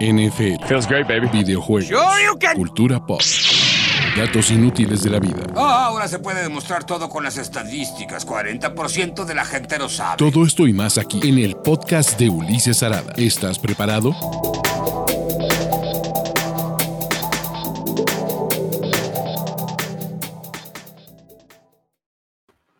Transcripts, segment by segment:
NFL, Feels great, baby. videojuegos, Sure you can. cultura pop, datos inútiles de la vida. Ah, ahora se puede demostrar todo con las estadísticas. 40% de la gente lo sabe. Todo esto y más aquí en el podcast de Ulises Arada. ¿Estás preparado?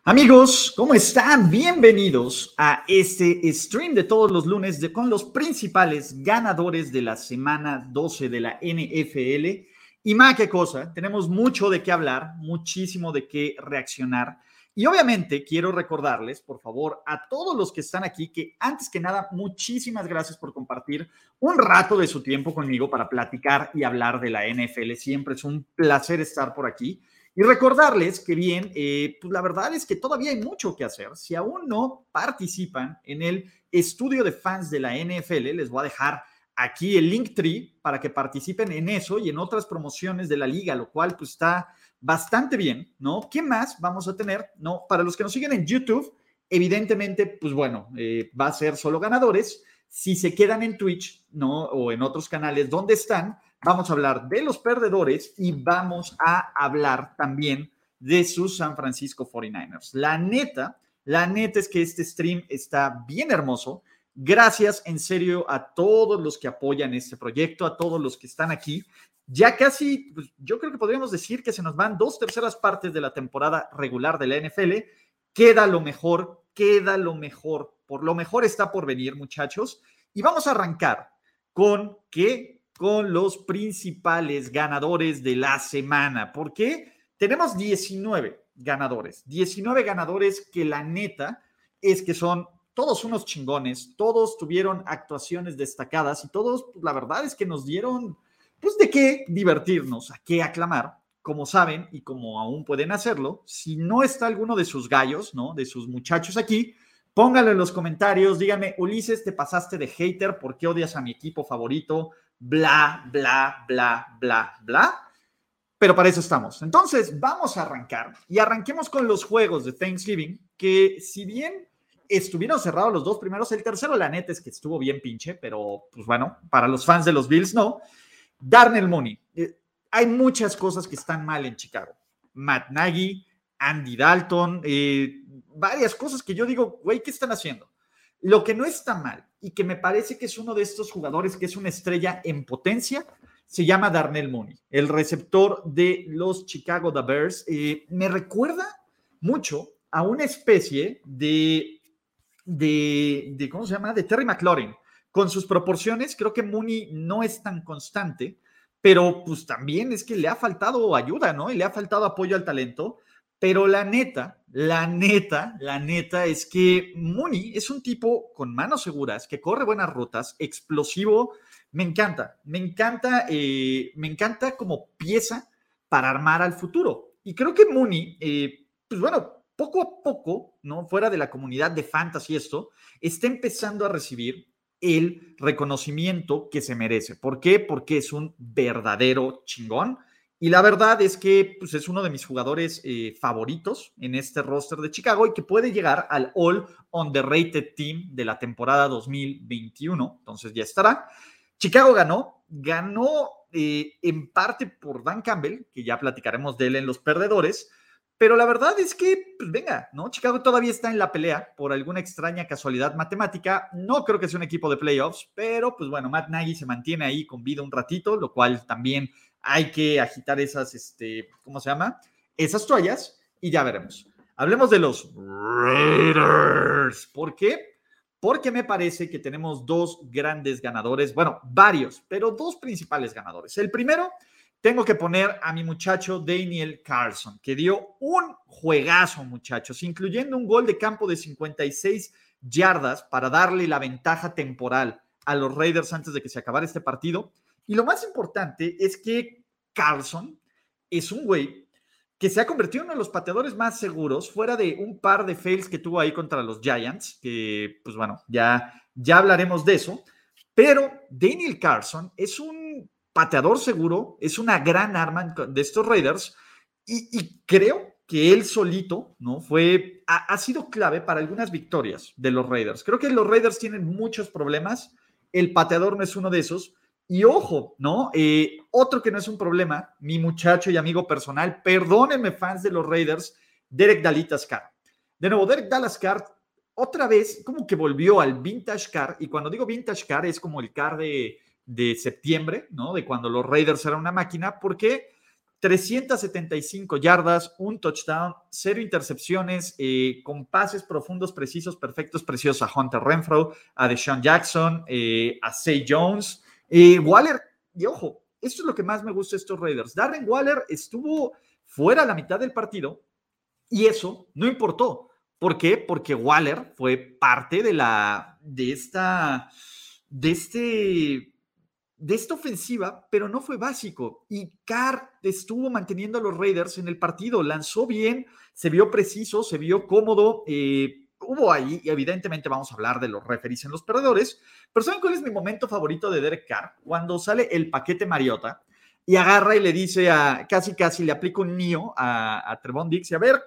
Amigos, ¿cómo están? Bienvenidos a este stream de todos los lunes de, con los principales ganadores de la semana 12 de la NFL. Y más que cosa, tenemos mucho de qué hablar, muchísimo de qué reaccionar. Y obviamente quiero recordarles, por favor, a todos los que están aquí, que antes que nada, muchísimas gracias por compartir un rato de su tiempo conmigo para platicar y hablar de la NFL. Siempre es un placer estar por aquí. Y recordarles que bien, eh, pues la verdad es que todavía hay mucho que hacer. Si aún no participan en el estudio de fans de la NFL, les voy a dejar aquí el link tree para que participen en eso y en otras promociones de la liga, lo cual pues está bastante bien, ¿no? ¿Qué más vamos a tener? No, para los que nos siguen en YouTube, evidentemente, pues bueno, eh, va a ser solo ganadores. Si se quedan en Twitch, ¿no? O en otros canales, ¿dónde están? Vamos a hablar de los perdedores y vamos a hablar también de sus San Francisco 49ers. La neta, la neta es que este stream está bien hermoso. Gracias en serio a todos los que apoyan este proyecto, a todos los que están aquí. Ya casi, pues, yo creo que podríamos decir que se nos van dos terceras partes de la temporada regular de la NFL. Queda lo mejor, queda lo mejor. Por lo mejor está por venir, muchachos. Y vamos a arrancar con que con los principales ganadores de la semana. ¿Por qué? Tenemos 19 ganadores, 19 ganadores que la neta es que son todos unos chingones, todos tuvieron actuaciones destacadas y todos, pues, la verdad es que nos dieron, pues, de qué divertirnos, a qué aclamar. Como saben y como aún pueden hacerlo, si no está alguno de sus gallos, ¿no? De sus muchachos aquí, pónganlo en los comentarios, díganme, Ulises, te pasaste de hater, ¿por qué odias a mi equipo favorito? Bla, bla, bla, bla, bla. Pero para eso estamos. Entonces, vamos a arrancar y arranquemos con los juegos de Thanksgiving, que si bien estuvieron cerrados los dos primeros, el tercero, la neta es que estuvo bien pinche, pero pues bueno, para los fans de los Bills, no. Darnell Mooney. Eh, hay muchas cosas que están mal en Chicago. Matt Nagy, Andy Dalton, eh, varias cosas que yo digo, güey, ¿qué están haciendo? Lo que no está mal y que me parece que es uno de estos jugadores que es una estrella en potencia, se llama Darnell Mooney, el receptor de los Chicago The Bears. Eh, me recuerda mucho a una especie de, de, de, ¿cómo se llama? De Terry McLaurin. Con sus proporciones, creo que Mooney no es tan constante, pero pues también es que le ha faltado ayuda, ¿no? Y le ha faltado apoyo al talento. Pero la neta, la neta, la neta es que Mooney es un tipo con manos seguras, que corre buenas rutas, explosivo. Me encanta, me encanta, eh, me encanta como pieza para armar al futuro. Y creo que Mooney, eh, pues bueno, poco a poco, ¿no? Fuera de la comunidad de fantasy esto, está empezando a recibir el reconocimiento que se merece. ¿Por qué? Porque es un verdadero chingón y la verdad es que pues, es uno de mis jugadores eh, favoritos en este roster de Chicago y que puede llegar al All on the Rated Team de la temporada 2021. Entonces ya estará. Chicago ganó, ganó eh, en parte por Dan Campbell, que ya platicaremos de él en los perdedores. Pero la verdad es que, pues venga, ¿no? Chicago todavía está en la pelea por alguna extraña casualidad matemática. No creo que sea un equipo de playoffs, pero pues bueno, Matt Nagy se mantiene ahí con vida un ratito, lo cual también hay que agitar esas, este, ¿cómo se llama? Esas toallas y ya veremos. Hablemos de los Raiders. ¿Por qué? Porque me parece que tenemos dos grandes ganadores, bueno, varios, pero dos principales ganadores. El primero, tengo que poner a mi muchacho Daniel Carlson, que dio un juegazo, muchachos, incluyendo un gol de campo de 56 yardas para darle la ventaja temporal a los Raiders antes de que se acabara este partido. Y lo más importante es que Carlson es un güey que se ha convertido en uno de los pateadores más seguros, fuera de un par de fails que tuvo ahí contra los Giants, que pues bueno, ya, ya hablaremos de eso. Pero Daniel Carlson es un pateador seguro, es una gran arma de estos Raiders y, creo que él solito, ¿no? Fue, ha, ha, sido clave para algunas victorias de los Raiders. Creo que los Raiders tienen muchos problemas, el pateador no es uno de esos, Y ojo, ¿no? Eh, otro que no es un problema, mi muchacho y amigo personal, perdónenme fans de los Raiders, Derek Dalitas Car. De nuevo, Derek Dallas Car otra vez como que volvió al vintage car, y cuando digo vintage car es como el car de, de septiembre, ¿no? De cuando los Raiders eran una máquina, porque 375 yardas, un touchdown, cero intercepciones, eh, con pases profundos, precisos, perfectos, preciosos a Hunter Renfro, a Deshaun Jackson, eh, a Say Jones. Eh, Waller, y ojo, esto es lo que más me gusta de estos Raiders. Darren Waller estuvo fuera la mitad del partido y eso no importó. ¿Por qué? Porque Waller fue parte de la de esta de este de esta ofensiva, pero no fue básico. Y Carr estuvo manteniendo a los Raiders en el partido, lanzó bien, se vio preciso, se vio cómodo. Eh, hubo ahí, y evidentemente vamos a hablar de los referees en los perdedores, pero ¿saben cuál es mi momento favorito de Derek Carr? Cuando sale el paquete Mariota y agarra y le dice a, casi casi le aplica un niño a, a Trevon Dix y a ver,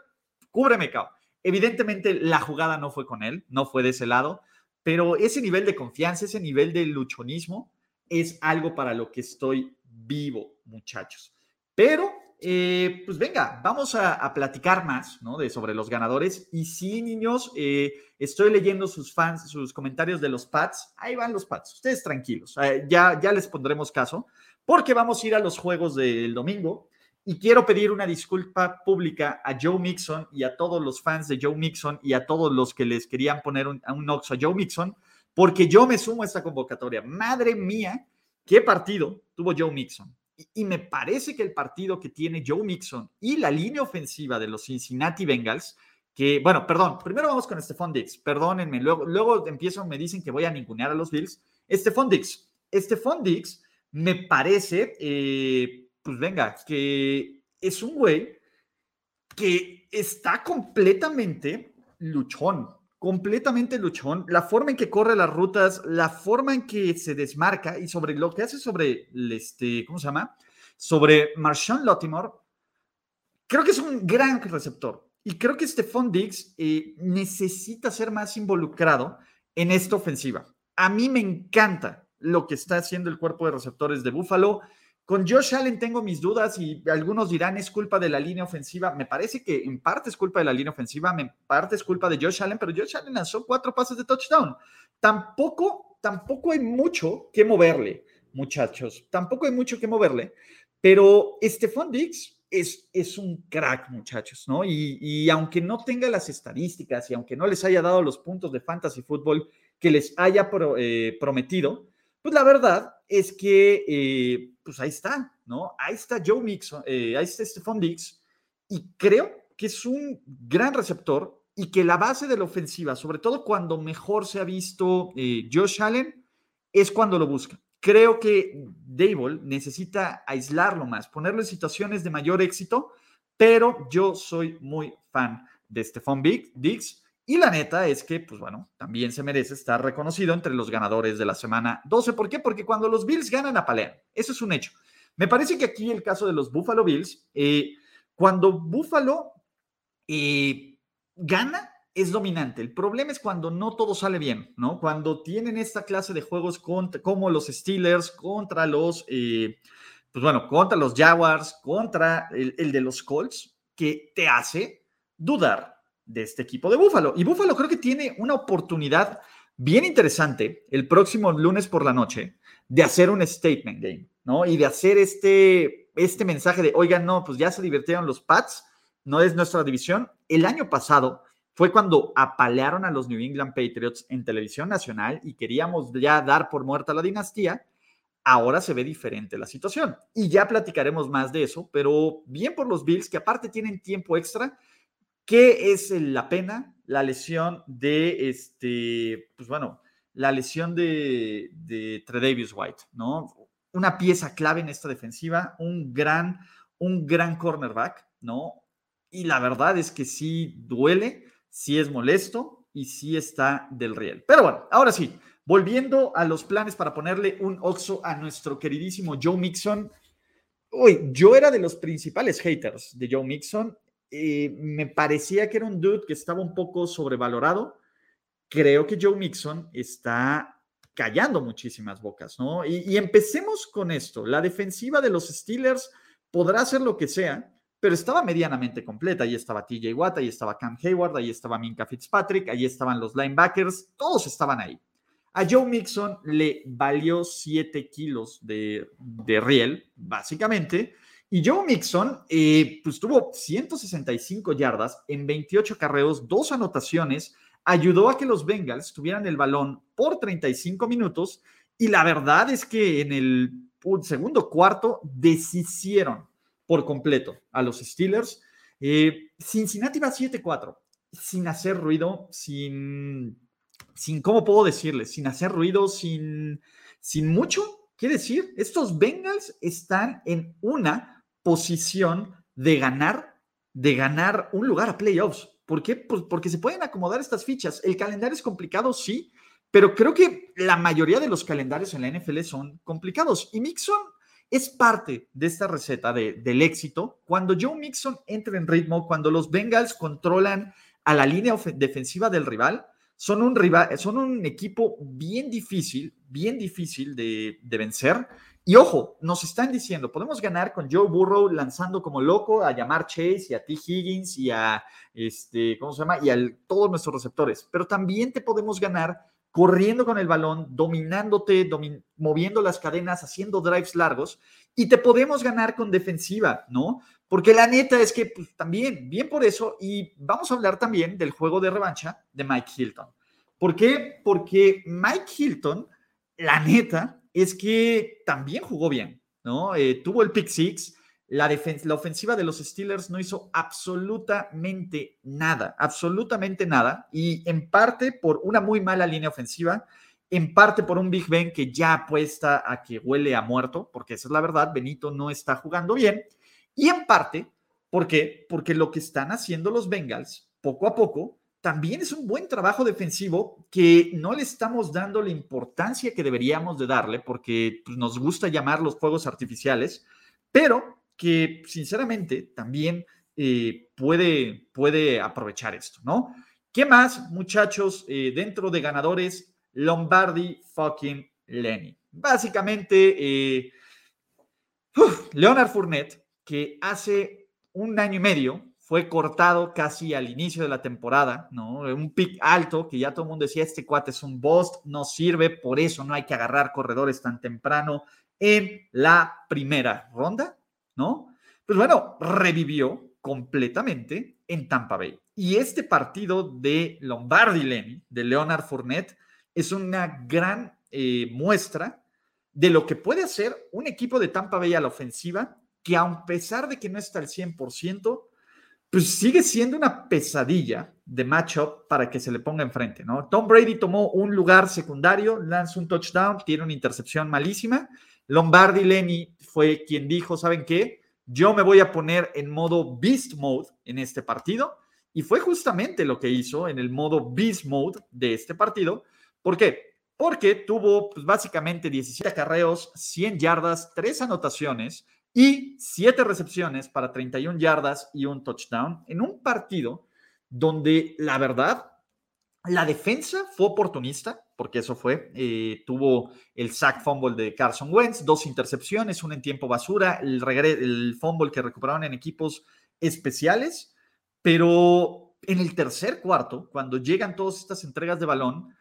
cúbreme, cabrón. Evidentemente la jugada no fue con él, no fue de ese lado, pero ese nivel de confianza, ese nivel de luchonismo, es algo para lo que estoy vivo, muchachos. Pero, eh, pues venga, vamos a, platicar más, ¿no? De sobre los ganadores. Y sí, niños, eh, estoy leyendo sus fans, sus comentarios de los Pats. Ahí van los Pats. Ustedes tranquilos. Eh, ya, ya les pondremos caso, porque vamos a ir a los juegos del domingo. Y quiero pedir una disculpa pública a Joe Mixon y a todos los fans de Joe Mixon y a todos los que les querían poner un, un oxo a Joe Mixon, porque yo me sumo a esta convocatoria. Madre mía, qué partido tuvo Joe Mixon. Y, me parece que el partido que tiene Joe Mixon y la línea ofensiva de los Cincinnati Bengals, que, bueno, perdón, primero vamos con Stephon Dix, perdónenme, luego, luego empiezo, me dicen que voy a ningunear a los Bills. Stephon Dix, Stephon Dix me parece, eh, pues venga, que es un güey que está completamente luchón, completamente luchón, la forma en que corre las rutas, la forma en que se desmarca y sobre lo que hace sobre, este, ¿cómo se llama? Sobre Marshawn Lottimore, creo que es un gran receptor. Y creo que Stephon Diggs eh, necesita ser más involucrado en esta ofensiva. A mí me encanta lo que está haciendo el cuerpo de receptores de Buffalo. Con Josh Allen tengo mis dudas y algunos dirán es culpa de la línea ofensiva. Me parece que en parte es culpa de la línea ofensiva, en parte es culpa de Josh Allen, pero Josh Allen lanzó cuatro pases de touchdown. Tampoco, tampoco hay mucho que moverle, muchachos. Tampoco hay mucho que moverle, pero Stephon Diggs es, es un crack, muchachos, ¿no? Y, y aunque no tenga las estadísticas y aunque no les haya dado los puntos de fantasy fútbol que les haya eh, prometido, pues la verdad es que, eh, pues ahí está, ¿no? Ahí está Joe Mixon, eh, ahí está Stephon Diggs, y creo que es un gran receptor y que la base de la ofensiva, sobre todo cuando mejor se ha visto eh, Josh Allen, es cuando lo busca. Creo que Dable necesita aislarlo más, ponerlo en situaciones de mayor éxito, pero yo soy muy fan de Stephon Diggs y la neta es que, pues bueno, también se merece estar reconocido entre los ganadores de la semana 12. ¿Por qué? Porque cuando los Bills ganan, apalean. Eso es un hecho. Me parece que aquí el caso de los Buffalo Bills, eh, cuando Buffalo eh, gana, es dominante. El problema es cuando no todo sale bien, ¿no? Cuando tienen esta clase de juegos como los Steelers, contra los, eh, pues bueno, contra los Jaguars, contra el de los Colts, que te hace dudar de este equipo de Búfalo. Y Búfalo creo que tiene una oportunidad bien interesante el próximo lunes por la noche de hacer un statement game, ¿no? Y de hacer este, este mensaje de, oigan, no, pues ya se divirtieron los Pats, no es nuestra división. El año pasado fue cuando apalearon a los New England Patriots en televisión nacional y queríamos ya dar por muerta la dinastía. Ahora se ve diferente la situación y ya platicaremos más de eso, pero bien por los Bills que aparte tienen tiempo extra ¿Qué es la pena? La lesión de, este, pues bueno, la lesión de, de Tredavious White, ¿no? Una pieza clave en esta defensiva, un gran, un gran cornerback, ¿no? Y la verdad es que sí duele, sí es molesto y sí está del riel. Pero bueno, ahora sí, volviendo a los planes para ponerle un oxo a nuestro queridísimo Joe Mixon. Uy, yo era de los principales haters de Joe Mixon eh, me parecía que era un dude que estaba un poco sobrevalorado. Creo que Joe Mixon está callando muchísimas bocas, ¿no? Y, empecemos con esto. La defensiva de los Steelers podrá hacer lo que sea, pero estaba medianamente completa. Ahí estaba TJ Watt, ahí estaba Cam Hayward, ahí estaba Minka Fitzpatrick, ahí estaban los linebackers, todos estaban ahí. A Joe Mixon le valió 7 kilos de, de riel, básicamente. Y Joe Mixon, eh, pues tuvo 165 yardas en 28 carreos, dos anotaciones, ayudó a que los Bengals tuvieran el balón por 35 minutos y la verdad es que en el segundo cuarto deshicieron por completo a los Steelers. Eh, Cincinnati va 7-4, sin hacer ruido, sin, sin, ¿cómo puedo decirle? Sin hacer ruido, sin, sin mucho. ¿Qué decir? Estos Bengals están en una posición de ganar, de ganar un lugar a playoffs. ¿Por qué? Pues porque se pueden acomodar estas fichas. El calendario es complicado, sí, pero creo que la mayoría de los calendarios en la NFL son complicados. Y Mixon es parte de esta receta del éxito. Cuando Joe Mixon entra en ritmo, cuando los Bengals controlan a la línea defensiva del rival, son un, rival, son un equipo bien difícil, bien difícil de, de, vencer. Y ojo, nos están diciendo, podemos ganar con Joe Burrow lanzando como loco a llamar Chase y a T. Higgins y a, este, ¿cómo se llama? Y a todos nuestros receptores. Pero también te podemos ganar corriendo con el balón, dominándote, moviendo las cadenas, haciendo drives largos, y te podemos ganar con defensiva, ¿no? Porque la neta es que pues, también, bien por eso, y vamos a hablar también del juego de revancha de Mike Hilton. ¿Por qué? Porque Mike Hilton, la neta, es que también jugó bien, ¿no? Eh, tuvo el pick six, la, la, ofensiva de los Steelers no hizo absolutamente nada, absolutamente nada, y en parte por una muy mala línea ofensiva, en parte por un Big Ben que ya apuesta a que huele a muerto, porque esa es la verdad, Benito no está jugando bien, y en parte, ¿por qué? Porque lo que están haciendo los Bengals, poco a poco, también es un buen trabajo defensivo que no le estamos dando la importancia que deberíamos de darle, porque pues, nos gusta llamar los fuegos artificiales, pero que sinceramente también eh, puede, puede aprovechar esto, ¿no? ¿Qué más, muchachos, eh, dentro de ganadores? Lombardi fucking Lenny. Básicamente, eh, Leonard Fournette, que hace un año y medio fue cortado casi al inicio de la temporada, ¿no? Un pick alto que ya todo el mundo decía, este cuate es un bust, no sirve, por eso no hay que agarrar corredores tan temprano en la primera ronda. ¿no? Pues bueno, revivió completamente en Tampa Bay. Y este partido de Lombardi Lenny, de Leonard Fournette, es una gran eh, muestra de lo que puede hacer un equipo de Tampa Bay a la ofensiva, que a pesar de que no está al 100%, pues sigue siendo una pesadilla de matchup para que se le ponga enfrente, ¿no? Tom Brady tomó un lugar secundario, lanza un touchdown, tiene una intercepción malísima, Lombardi Lenny fue quien dijo, ¿saben qué? Yo me voy a poner en modo Beast Mode en este partido. Y fue justamente lo que hizo en el modo Beast Mode de este partido. ¿Por qué? Porque tuvo pues, básicamente 17 carreos, 100 yardas, 3 anotaciones y 7 recepciones para 31 yardas y un touchdown en un partido donde la verdad la defensa fue oportunista, porque eso fue. Eh, tuvo el sack fumble de Carson Wentz, dos intercepciones, una en tiempo basura, el, el fumble que recuperaron en equipos especiales, pero en el tercer cuarto, cuando llegan todas estas entregas de balón,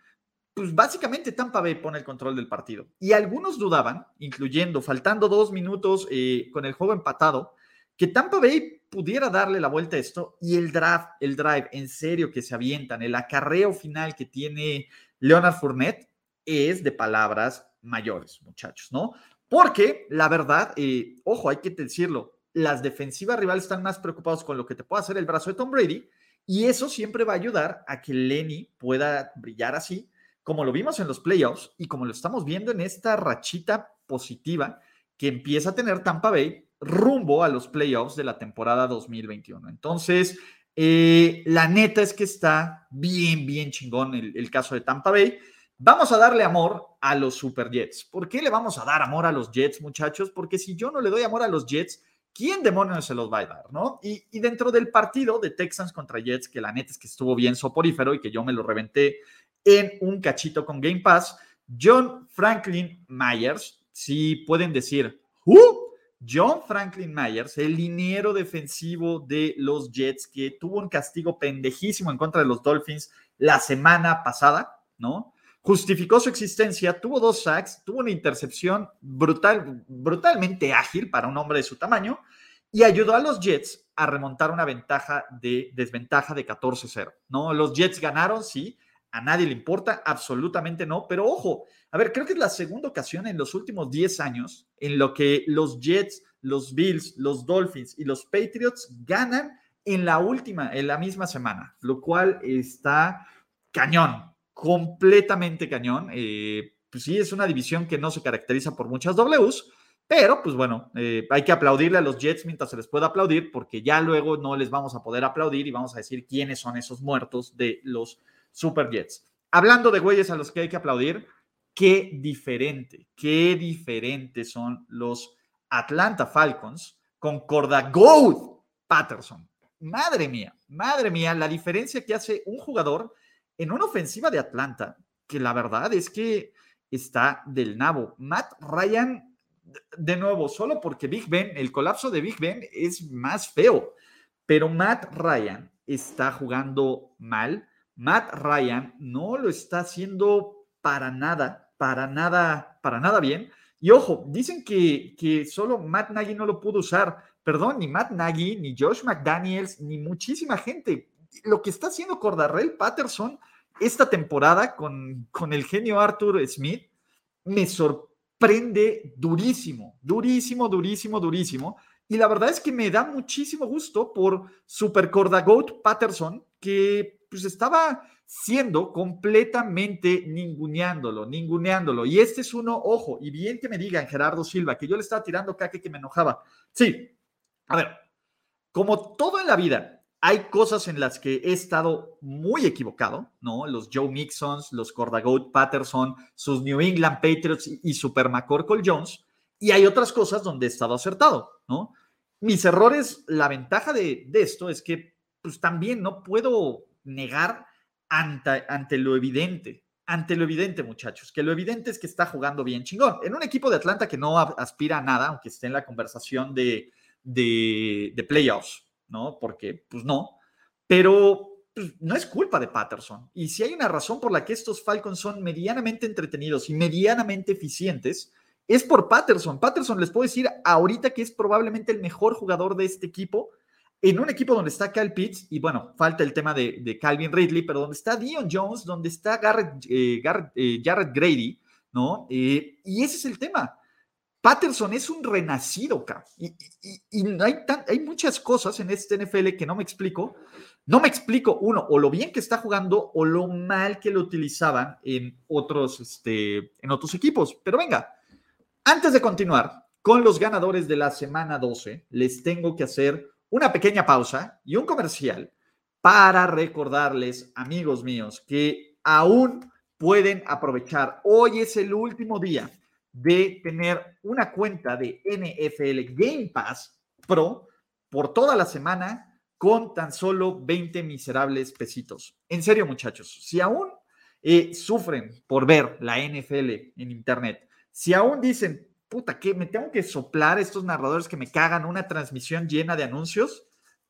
pues básicamente Tampa Bay pone el control del partido. Y algunos dudaban, incluyendo faltando dos minutos eh, con el juego empatado, que Tampa Bay pudiera darle la vuelta a esto y el draft, el drive en serio que se avientan, el acarreo final que tiene Leonard Fournette es de palabras mayores, muchachos, ¿no? Porque la verdad, eh, ojo, hay que decirlo, las defensivas rivales están más preocupados con lo que te puede hacer el brazo de Tom Brady y eso siempre va a ayudar a que Lenny pueda brillar así, como lo vimos en los playoffs y como lo estamos viendo en esta rachita positiva que empieza a tener Tampa Bay rumbo a los playoffs de la temporada 2021. Entonces, eh, la neta es que está bien, bien chingón el, caso de Tampa Bay. Vamos a darle amor a los Super Jets. ¿Por qué le vamos a dar amor a los Jets, muchachos? Porque si yo no le doy amor a los Jets, ¿quién demonios se los va a dar, no? Y, y, dentro del partido de Texans contra Jets, que la neta es que estuvo bien soporífero y que yo me lo reventé en un cachito con Game Pass, John Franklin Myers, si pueden decir, ¿Who? John Franklin Myers, el liniero defensivo de los Jets, que tuvo un castigo pendejísimo en contra de los Dolphins la semana pasada, ¿no? Justificó su existencia, tuvo dos sacks, tuvo una intercepción brutal, brutalmente ágil para un hombre de su tamaño y ayudó a los Jets a remontar una ventaja de desventaja de 14-0, ¿no? Los Jets ganaron, sí, a nadie le importa, absolutamente no, pero ojo, a ver, creo que es la segunda ocasión en los últimos 10 años en lo que los Jets, los Bills, los Dolphins y los Patriots ganan en la última, en la misma semana, lo cual está cañón, completamente cañón. Eh, pues sí, es una división que no se caracteriza por muchas Ws, pero pues bueno, eh, hay que aplaudirle a los Jets mientras se les pueda aplaudir, porque ya luego no les vamos a poder aplaudir y vamos a decir quiénes son esos muertos de los Super Jets. Hablando de güeyes a los que hay que aplaudir, qué diferente, qué diferente son los Atlanta Falcons con Corda Gold Patterson. Madre mía, madre mía, la diferencia que hace un jugador en una ofensiva de Atlanta, que la verdad es que está del nabo. Matt Ryan, de nuevo, solo porque Big Ben, el colapso de Big Ben es más feo, pero Matt Ryan está jugando mal. Matt Ryan no lo está haciendo para nada para nada, para nada bien. Y ojo, dicen que, que solo Matt Nagy no lo pudo usar. Perdón, ni Matt Nagy, ni Josh McDaniels, ni muchísima gente. Lo que está haciendo Cordarrell Patterson esta temporada con, con el genio Arthur Smith me sorprende durísimo, durísimo, durísimo, durísimo. Y la verdad es que me da muchísimo gusto por Super Cordagoat Patterson, que pues estaba siendo completamente ninguneándolo, ninguneándolo. Y este es uno, ojo, y bien que me digan Gerardo Silva, que yo le estaba tirando caque que me enojaba. Sí, a ver, como todo en la vida, hay cosas en las que he estado muy equivocado, ¿no? Los Joe Mixons, los Cordagoat Patterson, sus New England Patriots y, Super McCorkle Jones. Y hay otras cosas donde he estado acertado, ¿no? Mis errores, la ventaja de, de esto es que, pues también no puedo negar ante, lo evidente. Ante lo evidente, muchachos, que lo evidente es que está jugando bien chingón. En un equipo de Atlanta que no aspira a nada, aunque esté en la conversación de, de, playoffs, ¿no? Porque, pues no. Pero pues, no es culpa de Patterson. Y si hay una razón por la que estos Falcons son medianamente entretenidos y medianamente eficientes, es por Patterson. Patterson les puedo decir ahorita que es probablemente el mejor jugador de este equipo en un equipo donde está Kyle Pitts, y bueno, falta el tema de, Calvin Ridley, pero donde está Dion Jones, donde está Garrett, eh, eh, Jared Grady, ¿no? Eh, y ese es el tema. Patterson es un renacido, acá. Y, hay, hay, muchas cosas en este NFL que no me explico. No me explico, uno, o lo bien que está jugando o lo mal que lo utilizaban en otros, este, en otros equipos. Pero venga, antes de continuar con los ganadores de la semana 12, les tengo que hacer una pequeña pausa y un comercial para recordarles, amigos míos, que aún pueden aprovechar. Hoy es el último día de tener una cuenta de NFL Game Pass Pro por toda la semana con tan solo 20 miserables pesitos. En serio, muchachos, si aún eh, sufren por ver la NFL en Internet, si aún dicen, puta, que me tengo que soplar estos narradores que me cagan una transmisión llena de anuncios,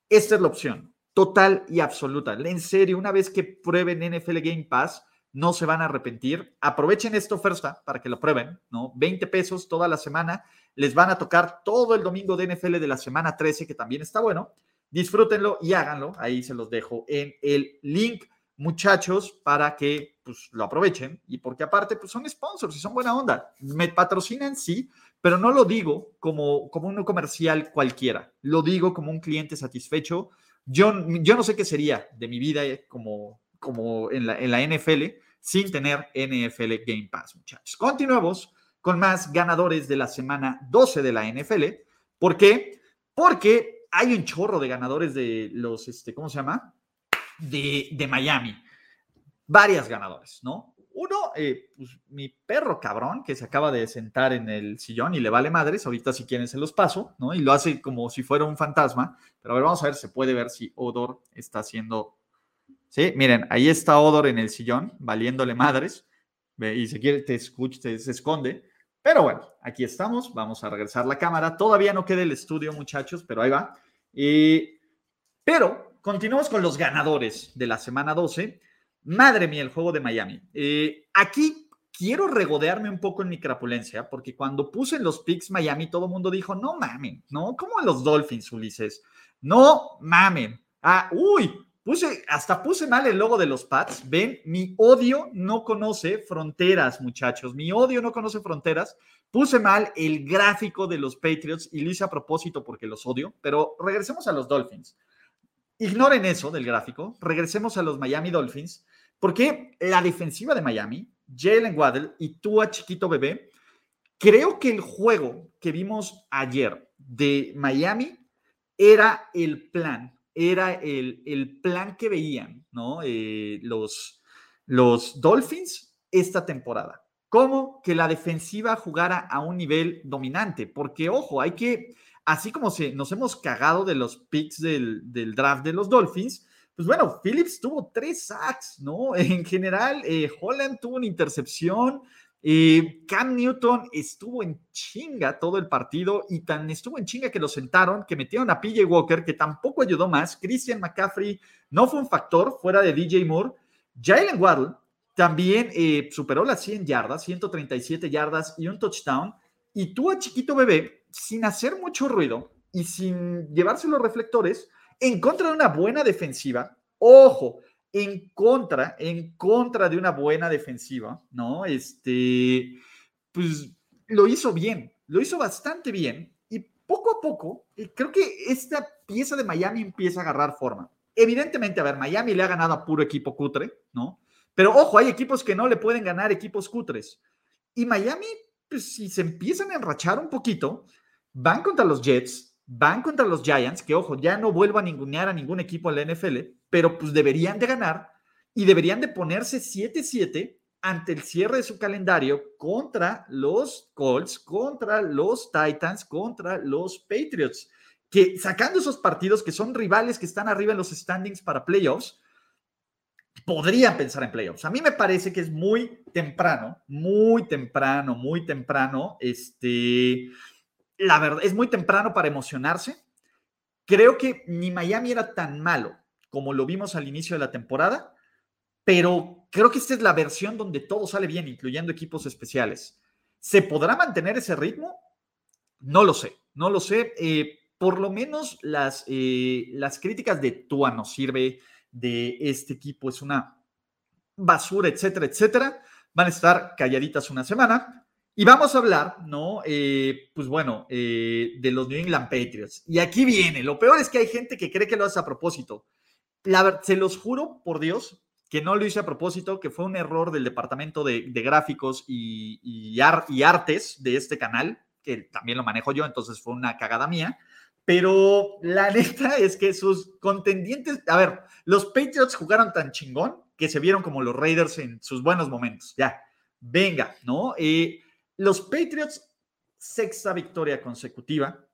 esta es la opción, total y absoluta. En serio, una vez que prueben NFL Game Pass, no se van a arrepentir. Aprovechen esta oferta para que lo prueben, ¿no? 20 pesos toda la semana. Les van a tocar todo el domingo de NFL de la semana 13, que también está bueno. Disfrútenlo y háganlo. Ahí se los dejo en el link muchachos para que pues, lo aprovechen y porque aparte pues, son sponsors y son buena onda. Me patrocinan, sí, pero no lo digo como, como un comercial cualquiera, lo digo como un cliente satisfecho. Yo, yo no sé qué sería de mi vida eh, como, como en, la, en la NFL sin tener NFL Game Pass, muchachos. Continuemos con más ganadores de la semana 12 de la NFL. ¿Por qué? Porque hay un chorro de ganadores de los, este, ¿cómo se llama? de, Miami. Varias ganadoras, ¿no? Uno, eh, pues, mi perro cabrón, que se acaba de sentar en el sillón y le vale madres, ahorita si quieren se los paso, ¿no? Y lo hace como si fuera un fantasma, pero a ver, vamos a ver, se puede ver si Odor está haciendo, ¿sí? Miren, ahí está Odor en el sillón, valiéndole madres, y se quiere, te escucha, se esconde. Pero bueno, aquí estamos, vamos a regresar la cámara. Todavía no queda el estudio, muchachos, pero ahí va. pero continuamos con los ganadores de la semana 12. Madre mía, el juego de Miami. Eh, aquí quiero regodearme un poco en mi crapulencia, porque cuando puse en los picks Miami, todo el mundo dijo, no mamen, ¿no? ¿Cómo los Dolphins, Ulises? No mamen. Ah, uy, puse, hasta puse mal el logo de los Pats. Ven, mi odio no conoce fronteras, muchachos. Mi odio no conoce fronteras. Puse mal el gráfico de los Patriots y lo hice a propósito porque los odio, pero regresemos a los Dolphins. Ignoren eso del gráfico, regresemos a los Miami Dolphins, porque la defensiva de Miami Jalen Waddell y Tua Chiquito Bebé, creo que el juego que vimos ayer de Miami era el plan, era el, plan que veían ¿no? Eh, los, Dolphins esta temporada. ¿Cómo que la defensiva jugara a un nivel dominante? Porque, ojo, hay que, así como se, nos hemos cagado de los picks del draft de los Dolphins, pues bueno, Phillips tuvo tres sacks, ¿no? En general, eh, Holland tuvo una intercepción, eh, Cam Newton estuvo en chinga todo el partido y tan estuvo en chinga que lo sentaron, que metieron a PJ Walker, que tampoco ayudó más. Christian McCaffrey no fue un factor fuera de DJ Moore. Jalen Waddle también eh, superó las 100 yardas, 137 yardas y un touchdown. Y tú a chiquito bebé, sin hacer mucho ruido y sin llevarse los reflectores, en contra de una buena defensiva. Ojo, en contra, en contra de una buena defensiva, ¿no? Este, pues lo hizo bien, lo hizo bastante bien y poco a poco eh, creo que esta pieza de Miami empieza a agarrar forma. Evidentemente, a ver, Miami le ha ganado a puro equipo cutre, ¿no? Pero ojo, hay equipos que no le pueden ganar equipos cutres. Y Miami, pues si se empiezan a enrachar un poquito, van contra los Jets, van contra los Giants, que ojo, ya no vuelvo a ningunear a ningún equipo en la NFL, pero pues deberían de ganar y deberían de ponerse 7-7 ante el cierre de su calendario contra los Colts, contra los Titans, contra los Patriots, que sacando esos partidos que son rivales que están arriba en los standings para playoffs, podrían pensar en playoffs. A mí me parece que es muy temprano, muy temprano, muy temprano, este la verdad, es muy temprano para emocionarse. Creo que ni Miami era tan malo como lo vimos al inicio de la temporada, pero creo que esta es la versión donde todo sale bien, incluyendo equipos especiales. ¿Se podrá mantener ese ritmo? No lo sé, no lo sé. Eh, por lo menos las, eh, las críticas de Tua no sirve, de este equipo es una basura, etcétera, etcétera, van a estar calladitas una semana. Y vamos a hablar, ¿no? Eh, pues bueno, eh, de los New England Patriots. Y aquí viene, lo peor es que hay gente que cree que lo hace a propósito. La, se los juro, por Dios, que no lo hice a propósito, que fue un error del departamento de, gráficos y, artes de este canal, que también lo manejo yo, entonces fue una cagada mía. Pero la neta es que sus contendientes, a ver, los Patriots jugaron tan chingón que se vieron como los Raiders en sus buenos momentos. Ya, venga, ¿no? Eh, los Patriots, sexta victoria consecutiva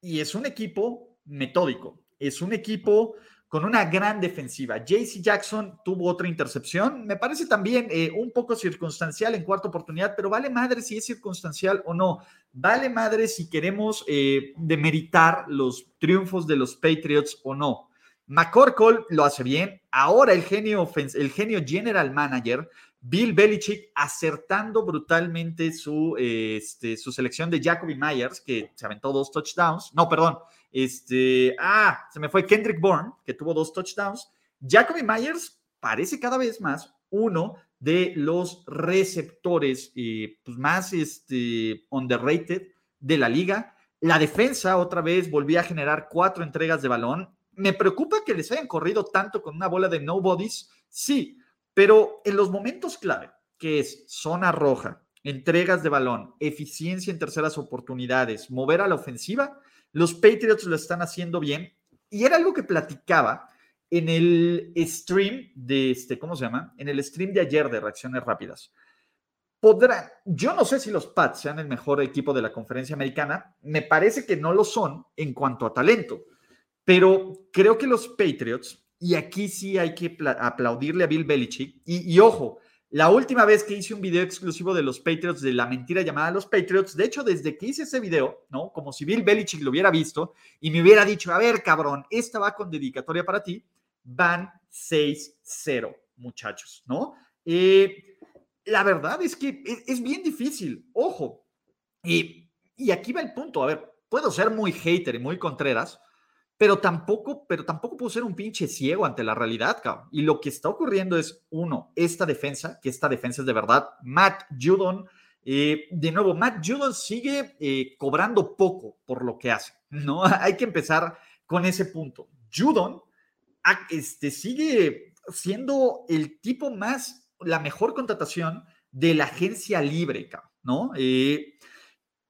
y es un equipo metódico, es un equipo con una gran defensiva. JC Jackson tuvo otra intercepción, me parece también eh, un poco circunstancial en cuarta oportunidad, pero vale madre si es circunstancial o no. Vale madre si queremos eh, demeritar los triunfos de los Patriots o no. McCorkle lo hace bien. Ahora el genio, el genio general manager Bill Belichick acertando brutalmente su, este, su selección de Jacoby Myers, que se aventó dos touchdowns. No, perdón. Este, ah, se me fue Kendrick Bourne, que tuvo dos touchdowns. Jacoby Myers parece cada vez más uno de los receptores eh, pues más este, underrated de la liga. La defensa otra vez volvió a generar cuatro entregas de balón. Me preocupa que les hayan corrido tanto con una bola de nobodies. Sí, pero en los momentos clave, que es zona roja, entregas de balón, eficiencia en terceras oportunidades, mover a la ofensiva, los Patriots lo están haciendo bien. Y era algo que platicaba en el stream de este, ¿cómo se llama? En el stream de ayer de reacciones rápidas. Podrán, yo no sé si los Pats sean el mejor equipo de la conferencia americana, me parece que no lo son en cuanto a talento, pero creo que los Patriots y aquí sí hay que aplaudirle a Bill Belichick. Y, ojo, La última vez que hice un video exclusivo de los Patriots, de la mentira llamada Los Patriots, de hecho, desde que hice ese video, ¿no? Como si Bill Belichick lo hubiera visto y me hubiera dicho, a ver, cabrón, esta va con dedicatoria para ti, van 6-0, muchachos, ¿no? Eh, la verdad es que es, bien difícil, ojo. Y, y aquí va el punto, a ver, puedo ser muy hater y muy contreras, pero tampoco, pero tampoco puedo ser un pinche ciego ante la realidad, cabrón. Y lo que está ocurriendo es, uno, esta defensa, que esta defensa es de verdad, Matt Judon, eh, de nuevo, Matt Judon sigue eh, cobrando poco por lo que hace, ¿no? Hay que empezar con ese punto. Judon este, sigue siendo el tipo más, la mejor contratación de la agencia libre, ¿no? Eh,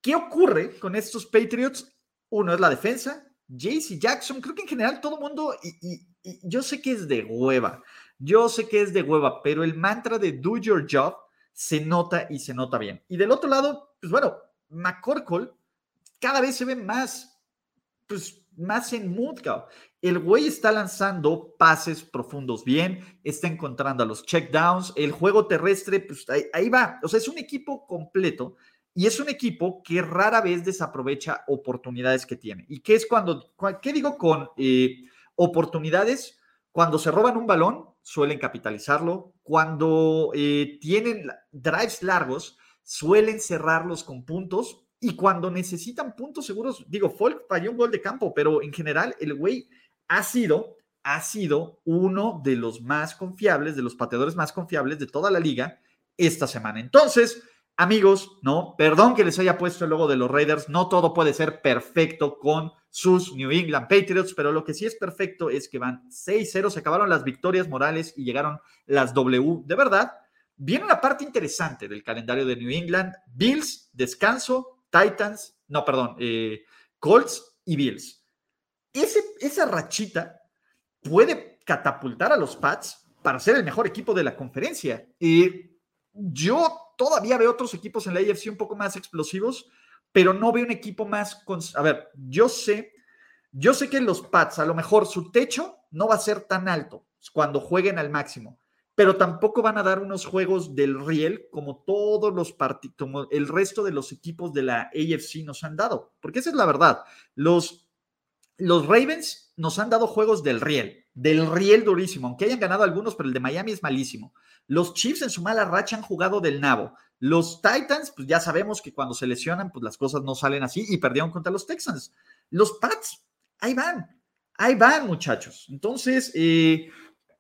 ¿Qué ocurre con estos Patriots? Uno es la defensa, JC Jackson, creo que en general todo mundo, y, yo sé que es de hueva, yo sé que es de hueva, pero el mantra de do your job se nota y se nota bien. Y del otro lado, pues bueno, McCorkle cada vez se ve más, pues más en mood, El güey está lanzando pases profundos bien, está encontrando a los checkdowns, el juego terrestre, pues ahí, ahí va. O sea, es un equipo completo y es un equipo que rara vez desaprovecha oportunidades que tiene. ¿Y qué es cuando, qué digo con eh, oportunidades? Cuando se roban un balón, suelen capitalizarlo. Cuando eh, tienen drives largos, suelen cerrarlos con puntos. Y cuando necesitan puntos seguros, digo, Folk falló un gol de campo, pero en general el güey ha sido, ha sido uno de los más confiables, de los pateadores más confiables de toda la liga esta semana. Entonces, Amigos, ¿no? Perdón que les haya puesto el logo de los Raiders, no todo puede ser perfecto con sus New England Patriots, pero lo que sí es perfecto es que van 6-0, se acabaron las victorias morales y llegaron las W. De verdad, viene una parte interesante del calendario de New England, Bills, descanso, Titans, no, perdón, eh, Colts y Bills. Esa rachita puede catapultar a los Pats para ser el mejor equipo de la conferencia. Y yo todavía veo otros equipos en la AFC un poco más explosivos, pero no veo un equipo más. A ver, yo sé, yo sé que los Pats, a lo mejor su techo no va a ser tan alto cuando jueguen al máximo, pero tampoco van a dar unos juegos del riel como todos los partidos, como el resto de los equipos de la AFC nos han dado, porque esa es la verdad. Los, los Ravens nos han dado juegos del riel, del riel durísimo, aunque hayan ganado algunos, pero el de Miami es malísimo. Los Chiefs en su mala racha han jugado del nabo. Los Titans, pues ya sabemos que cuando se lesionan, pues las cosas no salen así y perdieron contra los Texans. Los Pats, ahí van, ahí van, muchachos. Entonces, eh,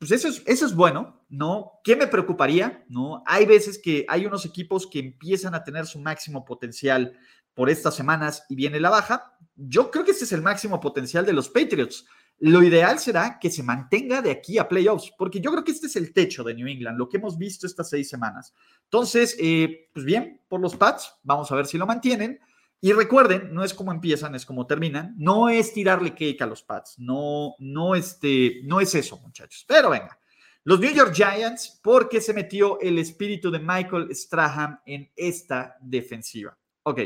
pues eso es, eso es bueno, ¿no? ¿Qué me preocuparía? ¿No? Hay veces que hay unos equipos que empiezan a tener su máximo potencial por estas semanas y viene la baja. Yo creo que ese es el máximo potencial de los Patriots. Lo ideal será que se mantenga de aquí a playoffs, porque yo creo que este es el techo de New England, lo que hemos visto estas seis semanas. Entonces, eh, pues bien, por los Pats, vamos a ver si lo mantienen. Y recuerden, no es como empiezan, es como terminan. No es tirarle cake a los Pats, no, no, este, no es eso, muchachos. Pero venga, los New York Giants, porque se metió el espíritu de Michael Strahan en esta defensiva. Ok.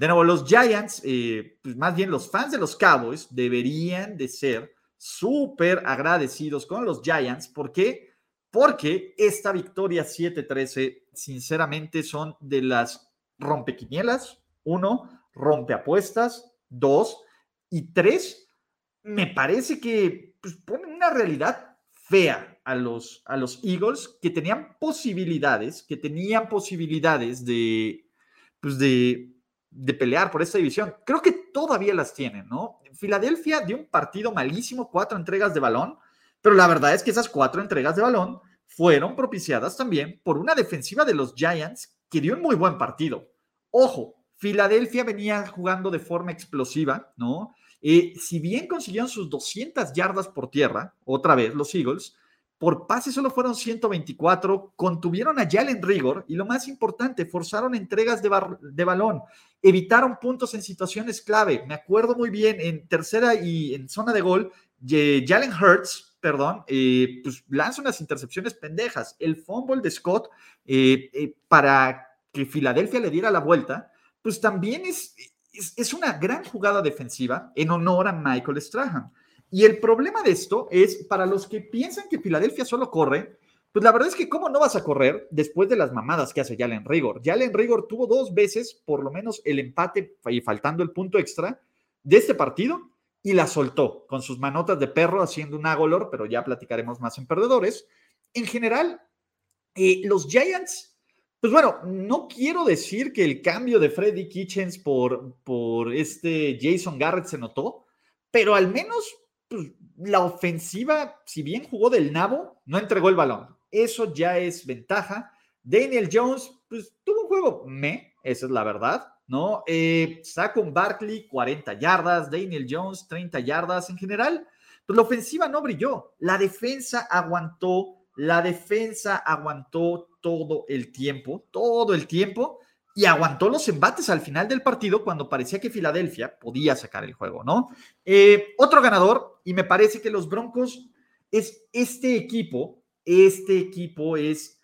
De nuevo, los Giants, eh, pues más bien los fans de los Cowboys, deberían de ser súper agradecidos con los Giants. ¿Por qué? Porque esta victoria 7-13, sinceramente, son de las rompequinielas. Uno, rompeapuestas. Dos, y tres, me parece que pues, ponen una realidad fea a los, a los Eagles que tenían posibilidades, que tenían posibilidades de, pues de de pelear por esta división. Creo que todavía las tienen, ¿no? Filadelfia dio un partido malísimo, cuatro entregas de balón, pero la verdad es que esas cuatro entregas de balón fueron propiciadas también por una defensiva de los Giants que dio un muy buen partido. Ojo, Filadelfia venía jugando de forma explosiva, ¿no? Eh, si bien consiguieron sus 200 yardas por tierra, otra vez los Eagles, por pase solo fueron 124, contuvieron a Jalen Rigor y lo más importante, forzaron entregas de, de, balón, evitaron puntos en situaciones clave. Me acuerdo muy bien, en tercera y en zona de gol, Jalen Hurts, perdón, eh, pues lanza unas intercepciones pendejas. El fumble de Scott eh, eh, para que Filadelfia le diera la vuelta, pues también es, es, es una gran jugada defensiva en honor a Michael Strahan. Y el problema de esto es, para los que piensan que Filadelfia solo corre, Pues la verdad es que, ¿cómo no vas a correr después de las mamadas que hace Jalen Rigor? Jalen Rigor tuvo dos veces, por lo menos, el empate y faltando el punto extra de este partido y la soltó con sus manotas de perro haciendo un agolor, pero ya platicaremos más en perdedores. En general, eh, los Giants, pues bueno, no quiero decir que el cambio de Freddy Kitchens por, por este Jason Garrett se notó, pero al menos pues, la ofensiva, si bien jugó del nabo, no entregó el balón. Eso ya es ventaja. Daniel Jones, pues tuvo un juego me, esa es la verdad, ¿no? Eh, Barkley, 40 yardas, Daniel Jones, 30 yardas en general. Pues la ofensiva no brilló, la defensa aguantó, la defensa aguantó todo el tiempo, todo el tiempo y aguantó los embates al final del partido cuando parecía que Filadelfia podía sacar el juego, ¿no? Eh, otro ganador, y me parece que los Broncos es este equipo, este equipo es,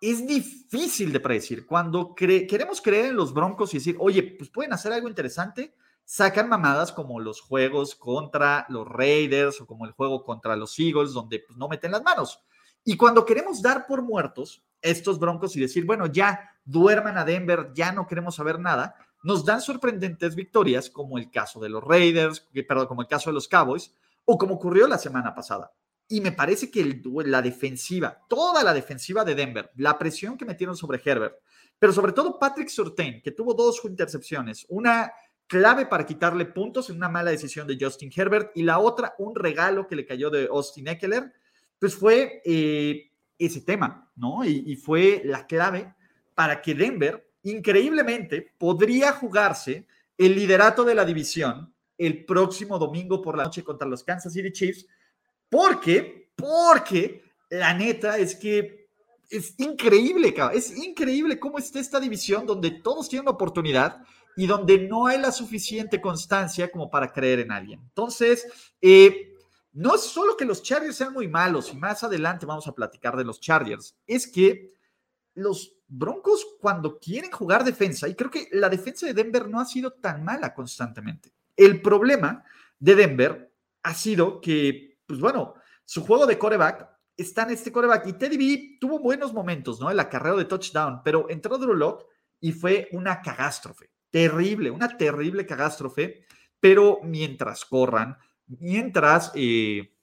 es difícil de predecir. Cuando queremos creer en los Broncos y decir, oye, pues pueden hacer algo interesante, sacan mamadas como los juegos contra los Raiders o como el juego contra los Eagles, donde pues, no meten las manos. Y cuando queremos dar por muertos estos Broncos y decir, bueno, ya duerman a Denver, ya no queremos saber nada, nos dan sorprendentes victorias, como el caso de los Raiders, perdón, como el caso de los Cowboys, o como ocurrió la semana pasada. Y me parece que el, la defensiva, toda la defensiva de Denver, la presión que metieron sobre Herbert, pero sobre todo Patrick Surtain, que tuvo dos intercepciones, una clave para quitarle puntos en una mala decisión de Justin Herbert y la otra un regalo que le cayó de Austin Eckler, pues fue eh, ese tema, ¿no? y, fue la clave para que Denver, increíblemente, podría jugarse el liderato de la división el próximo domingo por la noche contra los Kansas City Chiefs, porque, porque la neta es que es increíble, es increíble cómo está esta división donde todos tienen una oportunidad y donde no hay la suficiente constancia como para creer en alguien. Entonces, eh, no es solo que los Chargers sean muy malos, y más adelante vamos a platicar de los Chargers, es que los Broncos cuando quieren jugar defensa, y creo que la defensa de Denver no ha sido tan mala constantemente. El problema de Denver ha sido que, pues bueno, su juego de coreback está en este coreback y Teddy B tuvo buenos momentos, ¿no? El acarreo de touchdown, pero entró Drew Locke y fue una catástrofe, terrible, una terrible catástrofe, pero mientras corran, mientras eh,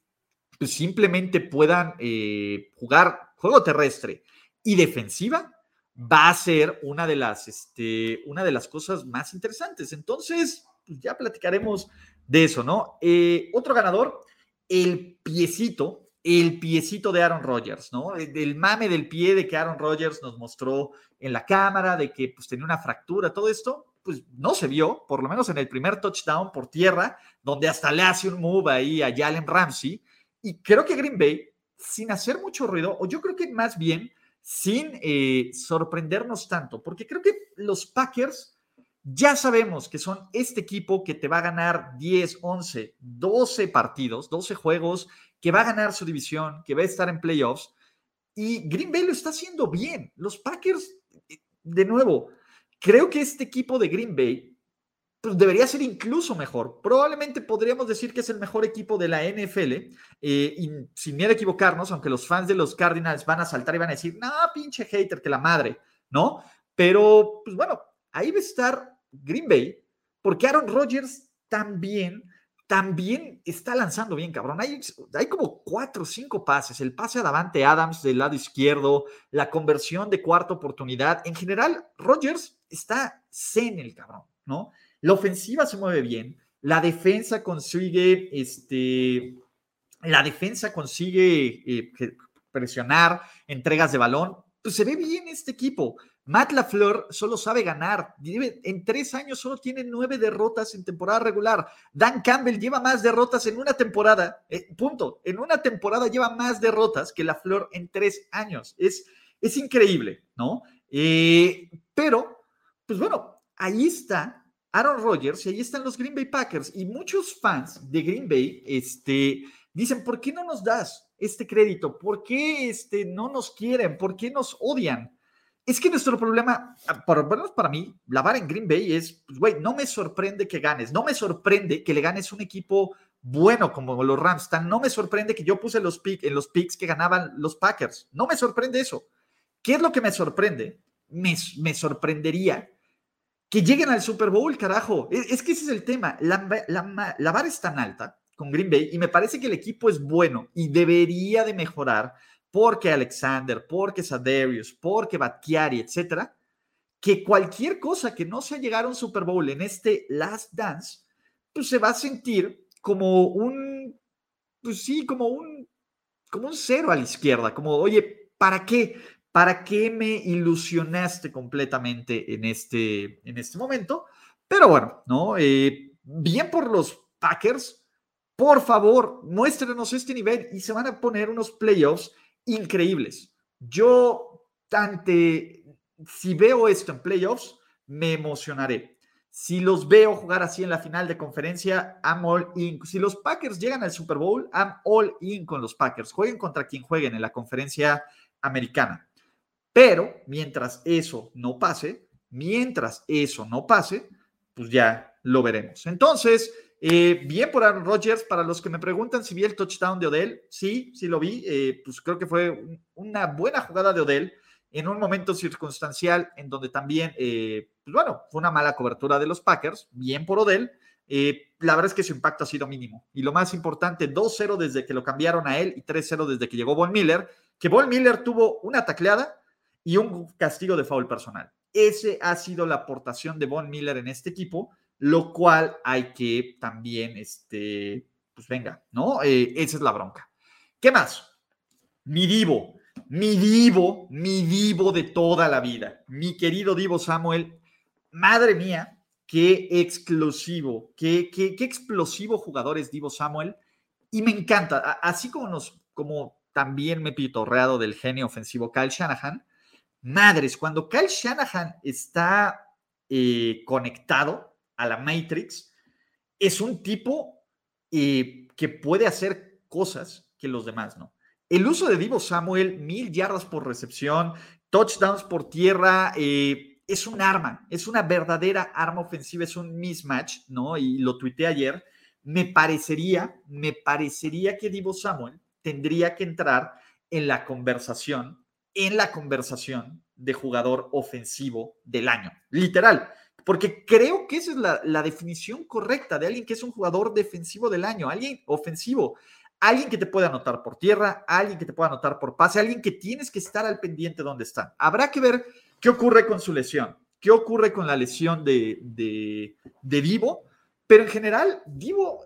pues simplemente puedan eh, jugar juego terrestre y defensiva va a ser una de las, este, una de las cosas más interesantes. Entonces, pues ya platicaremos de eso, ¿no? Eh, otro ganador, el piecito, el piecito de Aaron Rodgers, ¿no? Del mame del pie de que Aaron Rodgers nos mostró en la cámara, de que pues tenía una fractura, todo esto, pues no se vio, por lo menos en el primer touchdown por tierra, donde hasta le hace un move ahí a Jalen Ramsey. Y creo que Green Bay, sin hacer mucho ruido, o yo creo que más bien sin eh, sorprendernos tanto, porque creo que los Packers ya sabemos que son este equipo que te va a ganar 10, 11, 12 partidos, 12 juegos, que va a ganar su división, que va a estar en playoffs. Y Green Bay lo está haciendo bien. Los Packers, eh, de nuevo, creo que este equipo de Green Bay pues debería ser incluso mejor. Probablemente podríamos decir que es el mejor equipo de la NFL, eh, y sin miedo a equivocarnos, aunque los fans de los Cardinals van a saltar y van a decir, no, pinche hater, que la madre, ¿no? Pero, pues bueno, ahí va a estar Green Bay, porque Aaron Rodgers también, también está lanzando bien, cabrón. Hay, hay como cuatro o cinco pases, el pase a Davante Adams del lado izquierdo, la conversión de cuarta oportunidad. En general, Rodgers está zen el cabrón, ¿no? La ofensiva se mueve bien, la defensa consigue, este, la defensa consigue eh, presionar, entregas de balón. Pues se ve bien este equipo. Matt LaFleur solo sabe ganar. En tres años solo tiene nueve derrotas en temporada regular. Dan Campbell lleva más derrotas en una temporada. Eh, punto. En una temporada lleva más derrotas que LaFleur en tres años. Es, es increíble, ¿no? Eh, pero, pues bueno, ahí está Aaron Rodgers y ahí están los Green Bay Packers. Y muchos fans de Green Bay este, dicen, ¿por qué no nos das este crédito? ¿Por qué este, no nos quieren? ¿Por qué nos odian? Es que nuestro problema, por menos para mí, la vara en Green Bay es, pues, güey, no me sorprende que ganes, no me sorprende que le ganes un equipo bueno como los Rams. No me sorprende que yo puse los pick, en los picks que ganaban los Packers. No me sorprende eso. ¿Qué es lo que me sorprende? Me, me sorprendería que lleguen al Super Bowl, carajo. Es, que ese es el tema. La, la, la es tan alta con Green Bay y me parece que el equipo es bueno y debería de mejorar porque Alexander, porque Sadarius, porque Batkiari, etcétera, que cualquier cosa que no sea llegar a un Super Bowl en este Last Dance, pues se va a sentir como un, pues sí, como un, como un cero a la izquierda, como, oye, ¿para qué? ¿Para qué me ilusionaste completamente en este, en este momento? Pero bueno, ¿no? Eh, bien por los Packers, por favor, muéstrenos este nivel y se van a poner unos playoffs increíbles. Yo, ante, si veo esto en playoffs, me emocionaré. Si los veo jugar así en la final de conferencia, I'm all in. Si los Packers llegan al Super Bowl, I'm all in con los Packers. Jueguen contra quien jueguen en la conferencia americana. Pero mientras eso no pase, mientras eso no pase, pues ya lo veremos. Entonces, eh, bien por Aaron Rodgers, para los que me preguntan si vi el touchdown de Odell, sí, sí lo vi, eh, pues creo que fue una buena jugada de Odell en un momento circunstancial en donde también, eh, pues bueno, fue una mala cobertura de los Packers, bien por Odell, la verdad es que su impacto ha sido mínimo. Y lo más importante, 2-0 desde que lo cambiaron a él y 3-0 desde que llegó Von Miller, que Von Miller tuvo una tacleada y un castigo de foul personal. Ese ha sido la aportación de Von Miller en este equipo lo cual hay que también, este, pues venga, ¿no? Eh, esa es la bronca. ¿Qué más? Mi divo, mi divo, mi divo de toda la vida, mi querido divo Samuel, madre mía, qué exclusivo, qué, qué, qué explosivo jugador es divo Samuel, y me encanta, así como nos, como también me he pitorreado del genio ofensivo Kyle Shanahan, madres, cuando Kyle Shanahan está eh, conectado, a la Matrix, es un tipo eh, que puede hacer cosas que los demás no. El uso de Divo Samuel, mil yardas por recepción, touchdowns por tierra, eh, es un arma, es una verdadera arma ofensiva, es un mismatch, ¿no? Y lo tuiteé ayer. Me parecería, me parecería que Divo Samuel tendría que entrar en la conversación, en la conversación de jugador ofensivo del año. Literal porque creo que esa es la, definición correcta de alguien que es un jugador defensivo del año, alguien ofensivo, alguien que te puede anotar por tierra, alguien que te pueda anotar por pase, alguien que tienes que estar al pendiente donde están. Habrá que ver qué ocurre con su lesión, qué ocurre con la lesión de, de, de Divo, pero en general, Divo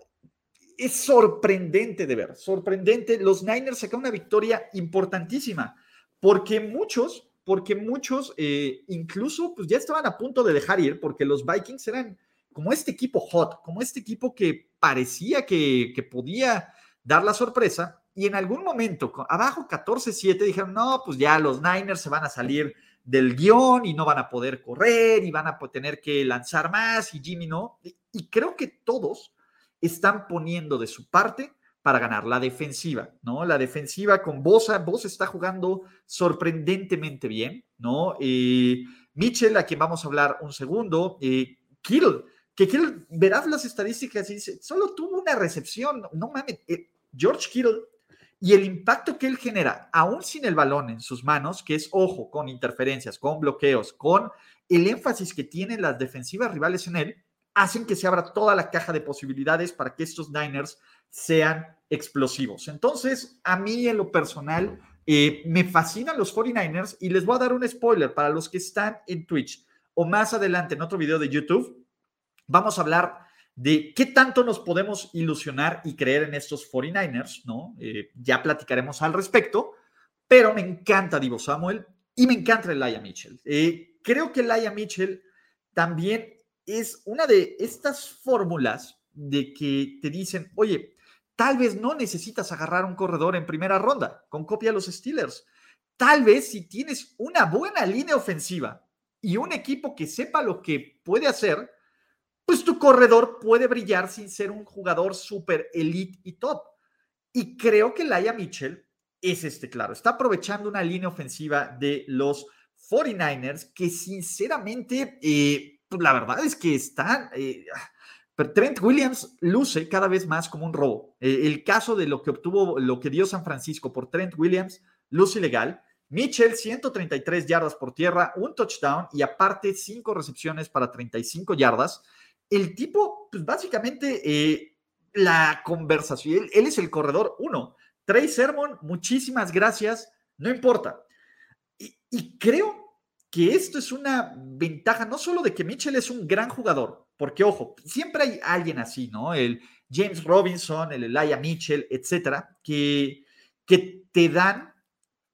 es sorprendente de ver, sorprendente. Los Niners sacan una victoria importantísima, porque muchos porque muchos eh, incluso pues ya estaban a punto de dejar ir porque los Vikings eran como este equipo hot, como este equipo que parecía que, podía dar la sorpresa y en algún momento abajo 14-7 dijeron, no, pues ya los Niners se van a salir del guion y no van a poder correr y van a tener que lanzar más y Jimmy no. y creo que todos están poniendo de su parte para ganar. La defensiva, ¿no? La defensiva con Bosa. Bosa está jugando sorprendentemente bien, ¿no? Eh, Mitchell, a quien vamos a hablar un segundo. Eh, Kittle, que Kittle, verás las estadísticas y dice, solo tuvo una recepción. No mames, eh, George Kittle y el impacto que él genera, aún sin el balón en sus manos, que es, ojo, con interferencias, con bloqueos, con el énfasis que tienen las defensivas rivales en él, hacen que se abra toda la caja de posibilidades para que estos Niners sean explosivos. Entonces, a mí en lo personal, eh, me fascinan los 49ers y les voy a dar un spoiler para los que están en Twitch o más adelante en otro video de YouTube. Vamos a hablar de qué tanto nos podemos ilusionar y creer en estos 49ers, ¿no? Eh, ya platicaremos al respecto, pero me encanta Divo Samuel y me encanta Elijah Mitchell. Eh, creo que Elijah Mitchell también es una de estas fórmulas de que te dicen, oye, Tal vez no necesitas agarrar un corredor en primera ronda con copia a los Steelers. Tal vez si tienes una buena línea ofensiva y un equipo que sepa lo que puede hacer, pues tu corredor puede brillar sin ser un jugador super elite y top. Y creo que Laia Mitchell es este, claro, está aprovechando una línea ofensiva de los 49ers que sinceramente, eh, pues la verdad es que están, eh, Trent Williams luce cada vez más como un robo. Eh, el caso de lo que obtuvo, lo que dio San Francisco por Trent Williams, luce ilegal. Mitchell, 133 yardas por tierra, un touchdown y aparte 5 recepciones para 35 yardas. El tipo, pues básicamente, eh, la conversación, él, es el corredor uno. Trey Sermon, muchísimas gracias, no importa. y creo que esto es una ventaja no solo de que Mitchell es un gran jugador, porque ojo, siempre hay alguien así, ¿no? El James Robinson, el Elijah Mitchell, etcétera, que, que te dan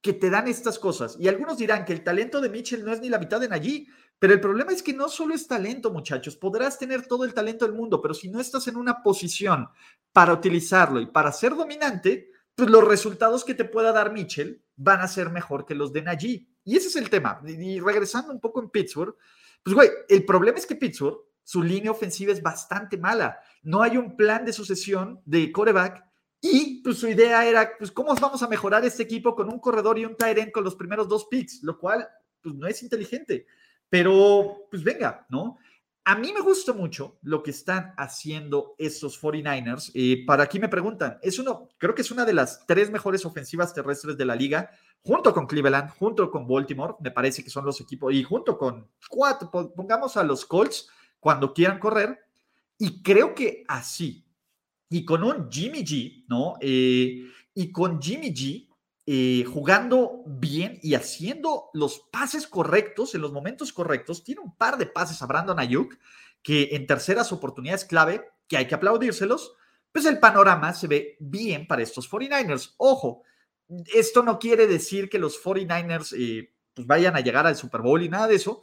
que te dan estas cosas. Y algunos dirán que el talento de Mitchell no es ni la mitad de allí, pero el problema es que no solo es talento, muchachos. Podrás tener todo el talento del mundo, pero si no estás en una posición para utilizarlo y para ser dominante, pues los resultados que te pueda dar Mitchell van a ser mejor que los de Najee. Y ese es el tema. Y regresando un poco en Pittsburgh, pues güey, el problema es que Pittsburgh, su línea ofensiva es bastante mala. No hay un plan de sucesión de coreback y pues su idea era, pues, ¿cómo vamos a mejorar este equipo con un corredor y un tight end con los primeros dos picks? Lo cual, pues, no es inteligente. Pero, pues venga, ¿no? A mí me gusta mucho lo que están haciendo esos 49ers. y para aquí me preguntan, es uno, creo que es una de las tres mejores ofensivas terrestres de la liga, junto con Cleveland, junto con Baltimore, me parece que son los equipos, y junto con cuatro, pongamos a los Colts cuando quieran correr, y creo que así, y con un Jimmy G, ¿no? Eh, y con Jimmy G, eh, jugando bien y haciendo los pases correctos en los momentos correctos. Tiene un par de pases a Brandon Ayuk que en terceras oportunidades clave, que hay que aplaudírselos, pues el panorama se ve bien para estos 49ers. Ojo, esto no quiere decir que los 49ers eh, pues vayan a llegar al Super Bowl y nada de eso,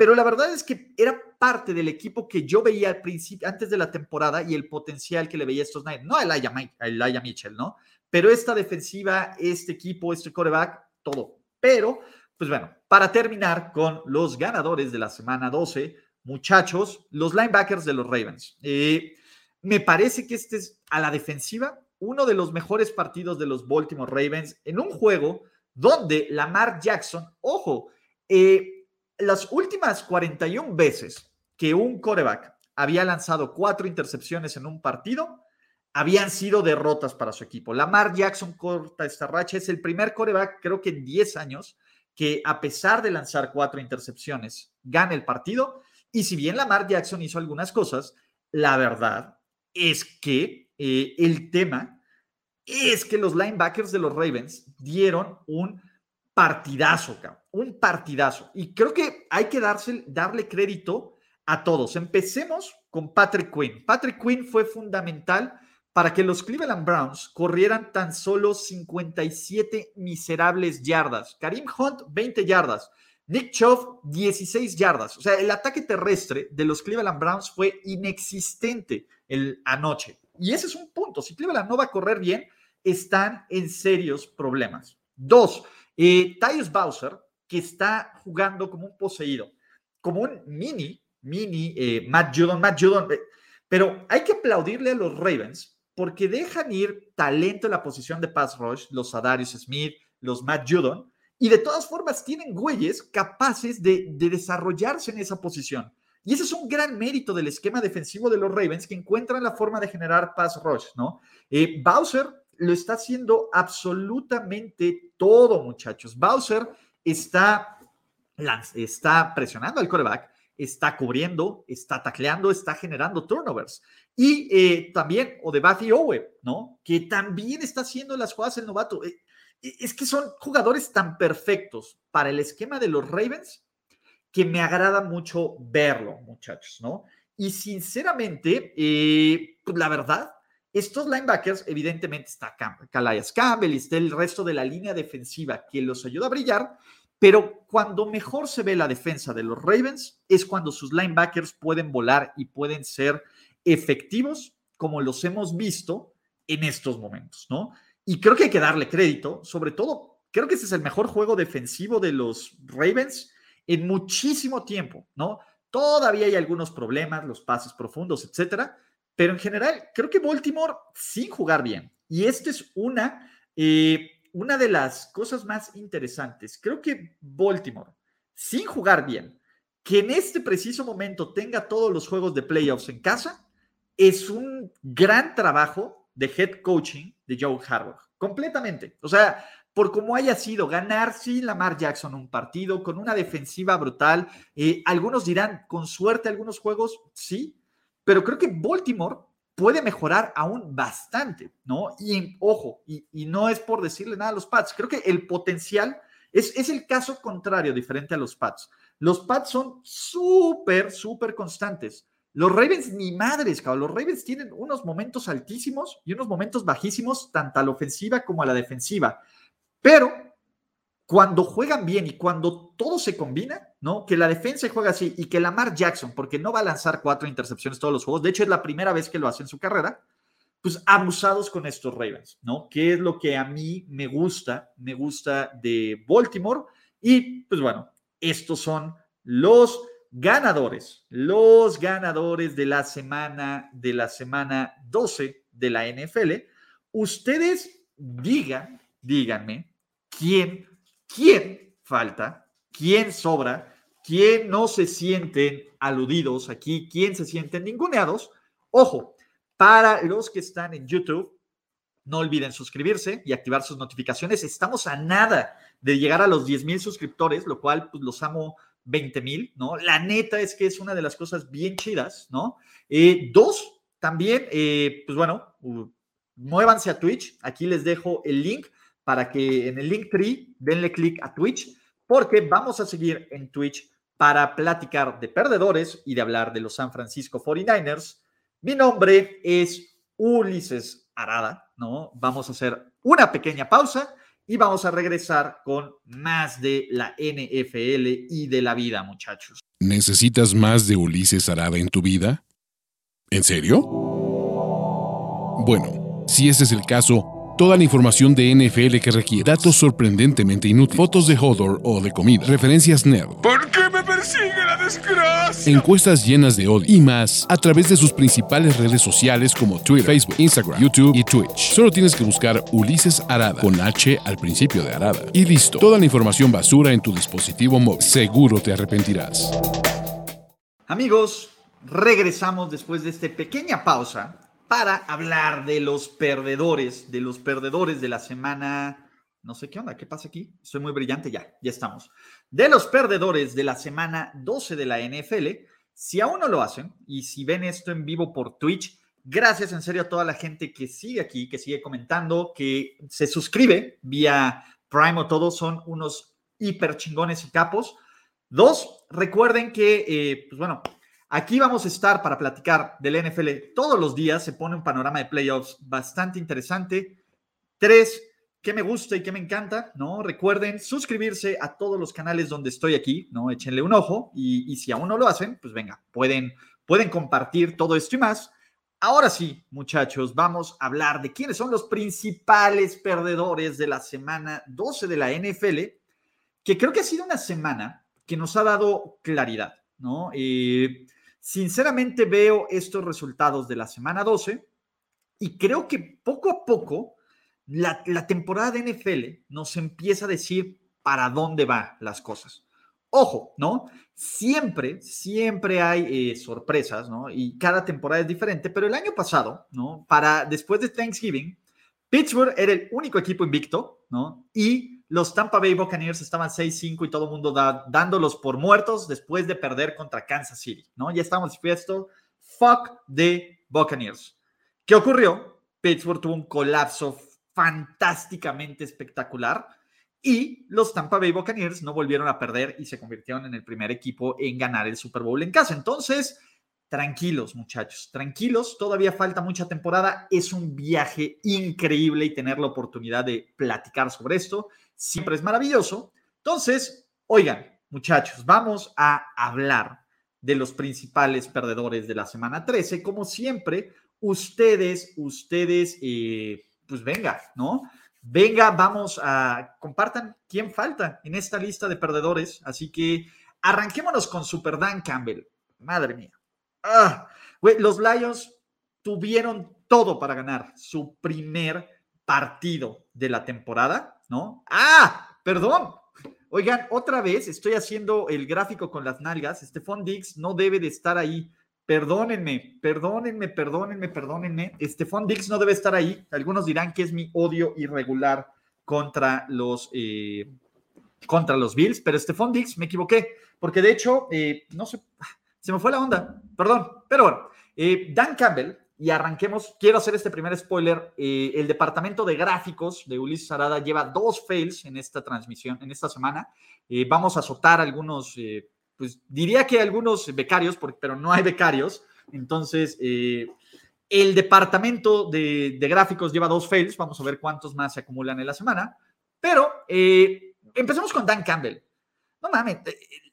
pero la verdad es que era parte del equipo que yo veía al principio, antes de la temporada y el potencial que le veía a estos Niners. No a Elijah Mitchell, ¿no? Pero esta defensiva, este equipo, este coreback, todo. Pero, pues bueno, para terminar con los ganadores de la semana 12, muchachos, los linebackers de los Ravens. Eh, me parece que este es a la defensiva uno de los mejores partidos de los Baltimore Ravens en un juego donde Lamar Jackson, ojo, eh, las últimas 41 veces que un coreback había lanzado cuatro intercepciones en un partido, habían sido derrotas para su equipo. Lamar Jackson corta esta racha, es el primer coreback, creo que en 10 años, que a pesar de lanzar cuatro intercepciones, gana el partido. Y si bien Lamar Jackson hizo algunas cosas, la verdad es que eh, el tema es que los linebackers de los Ravens dieron un partidazo, un partidazo. Y creo que hay que darse, darle crédito a todos. Empecemos con Patrick Quinn. Patrick Quinn fue fundamental para que los Cleveland Browns corrieran tan solo 57 miserables yardas. Karim Hunt, 20 yardas. Nick Chubb, 16 yardas. O sea, el ataque terrestre de los Cleveland Browns fue inexistente el, anoche. Y ese es un punto. Si Cleveland no va a correr bien, están en serios problemas. Dos, eh, Tyus Bowser, que está jugando como un poseído, como un mini, mini eh, Matt Judon, Matt Judon. Eh, pero hay que aplaudirle a los Ravens porque dejan ir talento en la posición de pass rush, los Adarius Smith, los Matt Judon, y de todas formas tienen güeyes capaces de, desarrollarse en esa posición. Y ese es un gran mérito del esquema defensivo de los Ravens que encuentran la forma de generar pass rush, ¿no? Eh, Bowser lo está haciendo absolutamente todo, muchachos. Bowser está, está presionando al coreback, está cubriendo, está tacleando, está generando turnovers. Y eh, también Odebathi Owe, ¿no? Que también está haciendo las jugadas el novato. Eh, eh, es que son jugadores tan perfectos para el esquema de los Ravens que me agrada mucho verlo, muchachos, ¿no? Y sinceramente, pues la verdad, estos linebackers, evidentemente está Calais Campbell y está el resto de la línea defensiva que los ayuda a brillar, pero cuando mejor se ve la defensa de los Ravens es cuando sus linebackers pueden volar y pueden ser efectivos como los hemos visto en estos momentos, ¿no? Y creo que hay que darle crédito, sobre todo, creo que ese es el mejor juego defensivo de los Ravens en muchísimo tiempo, ¿no? Todavía hay algunos problemas, los pases profundos, etcétera, pero en general creo que Baltimore sin jugar bien. Y esta es una eh, una de las cosas más interesantes, creo que Baltimore, sin jugar bien, que en este preciso momento tenga todos los juegos de playoffs en casa, es un gran trabajo de head coaching de Joe Harbaugh, completamente. O sea, por cómo haya sido ganar sin Lamar Jackson un partido, con una defensiva brutal. Eh, algunos dirán, con suerte algunos juegos, sí, pero creo que Baltimore puede mejorar aún bastante, ¿no? Y ojo, y, no es por decirle nada a los Pats, creo que el potencial es, es el caso contrario, diferente a los Pats. Los Pats son súper, súper constantes. Los Ravens ni madres, cabrón. Los Ravens tienen unos momentos altísimos y unos momentos bajísimos, tanto a la ofensiva como a la defensiva. Pero cuando juegan bien y cuando todo se combina, ¿no? Que la defensa juega así y que Lamar Jackson, porque no va a lanzar cuatro intercepciones todos los juegos, de hecho es la primera vez que lo hace en su carrera, pues abusados con estos Ravens, ¿no? Que es lo que a mí me gusta, me gusta de Baltimore. Y pues bueno, estos son los ganadores, los ganadores de la semana, de la semana 12 de la NFL. Ustedes digan, díganme, quién, quién falta, quién sobra, quién no se sienten aludidos aquí, quién se sienten ninguneados. Ojo, para los que están en YouTube, no olviden suscribirse y activar sus notificaciones. Estamos a nada de llegar a los 10 mil suscriptores, lo cual pues, los amo 20 mil, ¿no? La neta es que es una de las cosas bien chidas, ¿no? Eh, dos, también, eh, pues bueno, muévanse a Twitch. Aquí les dejo el link para que en el link tree denle clic a Twitch, porque vamos a seguir en Twitch para platicar de perdedores y de hablar de los San Francisco 49ers. Mi nombre es Ulises Arada, ¿no? Vamos a hacer una pequeña pausa y vamos a regresar con más de la NFL y de la vida, muchachos. ¿Necesitas más de Ulises Arada en tu vida? ¿En serio? Bueno, si ese es el caso, toda la información de NFL que requiere, datos sorprendentemente inútiles, fotos de Hodor o de comida, referencias nerd. ¿Por qué me persigue la desgracia? Encuestas llenas de odio y más a través de sus principales redes sociales como Twitter, Facebook, Instagram, YouTube y Twitch. Solo tienes que buscar Ulises Arada con H al principio de Arada. Y listo, toda la información basura en tu dispositivo móvil. Seguro te arrepentirás. Amigos, regresamos después de esta pequeña pausa para hablar de los perdedores, de los perdedores de la semana. No sé qué onda, ¿qué pasa aquí? Soy muy brillante, ya, ya estamos. De los perdedores de la semana 12 de la NFL, si aún no lo hacen y si ven esto en vivo por Twitch, gracias en serio a toda la gente que sigue aquí, que sigue comentando, que se suscribe vía Prime o todo, son unos hiper chingones y capos. Dos, recuerden que, eh, pues bueno, Aquí vamos a estar para platicar del NFL todos los días. Se pone un panorama de playoffs bastante interesante. Tres, que me gusta y que me encanta, ¿no? Recuerden suscribirse a todos los canales donde estoy aquí, ¿no? Échenle un ojo y, si aún no lo hacen, pues venga, pueden, pueden compartir todo esto y más. Ahora sí, muchachos, vamos a hablar de quiénes son los principales perdedores de la semana 12 de la NFL, que creo que ha sido una semana que nos ha dado claridad, ¿no? Eh, Sinceramente veo estos resultados de la semana 12 y creo que poco a poco la, temporada de NFL nos empieza a decir para dónde van las cosas. Ojo, ¿no? Siempre, siempre hay eh, sorpresas, ¿no? Y cada temporada es diferente, pero el año pasado, ¿no? Para después de Thanksgiving, Pittsburgh era el único equipo invicto, ¿no? Y los Tampa Bay Buccaneers estaban 6-5 y todo el mundo dándolos por muertos después de perder contra Kansas City, ¿no? Ya estamos dispuestos. Fuck the Buccaneers. ¿Qué ocurrió? Pittsburgh tuvo un colapso fantásticamente espectacular y los Tampa Bay Buccaneers no volvieron a perder y se convirtieron en el primer equipo en ganar el Super Bowl en casa. Entonces, tranquilos muchachos, tranquilos, todavía falta mucha temporada, es un viaje increíble y tener la oportunidad de platicar sobre esto siempre es maravilloso. Entonces, oigan, muchachos, vamos a hablar de los principales perdedores de la semana 13. Como siempre, ustedes, ustedes, eh, pues venga, ¿no? Venga, vamos a compartan quién falta en esta lista de perdedores. Así que arranquémonos con Super Dan Campbell. Madre mía. Ah, los Lions tuvieron todo para ganar su primer partido de la temporada ¿no? Ah, perdón. Oigan, otra vez estoy haciendo el gráfico con las nalgas. Stephon Diggs no debe de estar ahí perdónenme, perdónenme, perdónenme, perdónenme. Estefan Dix no debe estar ahí. Algunos dirán que es mi odio irregular contra los, eh, contra los Bills, pero Stephon Dix me equivoqué, porque de hecho, eh, no sé, se me fue la onda, perdón, pero bueno, eh, Dan Campbell, y arranquemos, quiero hacer este primer spoiler, el departamento de gráficos de Ulises Arada lleva dos fails en esta transmisión, en esta semana, vamos a azotar algunos, pues diría que algunos becarios, pero no hay becarios, entonces... El departamento de, gráficos lleva dos fails, vamos a ver cuántos más se acumulan en la semana, pero eh, empecemos con Dan Campbell. No mames,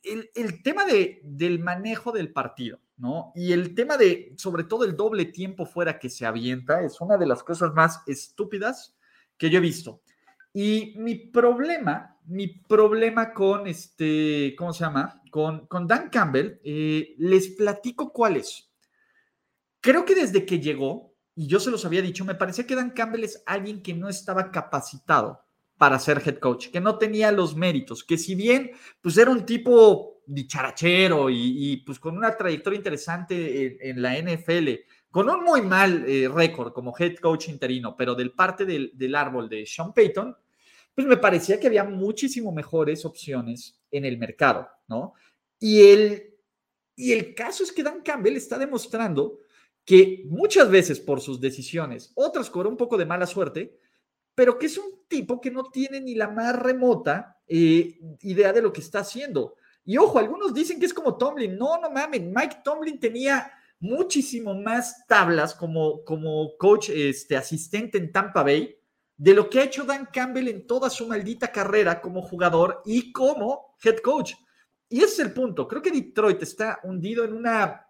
el, el tema de, del manejo del partido, ¿no? Y el tema de, sobre todo, el doble tiempo fuera que se avienta, es una de las cosas más estúpidas que yo he visto. Y mi problema, mi problema con este, ¿cómo se llama? Con, con Dan Campbell, eh, les platico cuál es. Creo que desde que llegó, y yo se los había dicho, me parecía que Dan Campbell es alguien que no estaba capacitado para ser head coach, que no tenía los méritos, que si bien pues era un tipo dicharachero y, pues con una trayectoria interesante en, la NFL, con un muy mal eh, récord como head coach interino, pero del parte del, del árbol de Sean Payton, pues me parecía que había muchísimo mejores opciones en el mercado, ¿no? Y el, y el caso es que Dan Campbell está demostrando que muchas veces por sus decisiones, otras con un poco de mala suerte, pero que es un tipo que no tiene ni la más remota eh, idea de lo que está haciendo. Y ojo, algunos dicen que es como Tomlin. No, no mames, Mike Tomlin tenía muchísimo más tablas como, como coach, este, asistente en Tampa Bay, de lo que ha hecho Dan Campbell en toda su maldita carrera como jugador y como head coach. Y ese es el punto. Creo que Detroit está hundido en una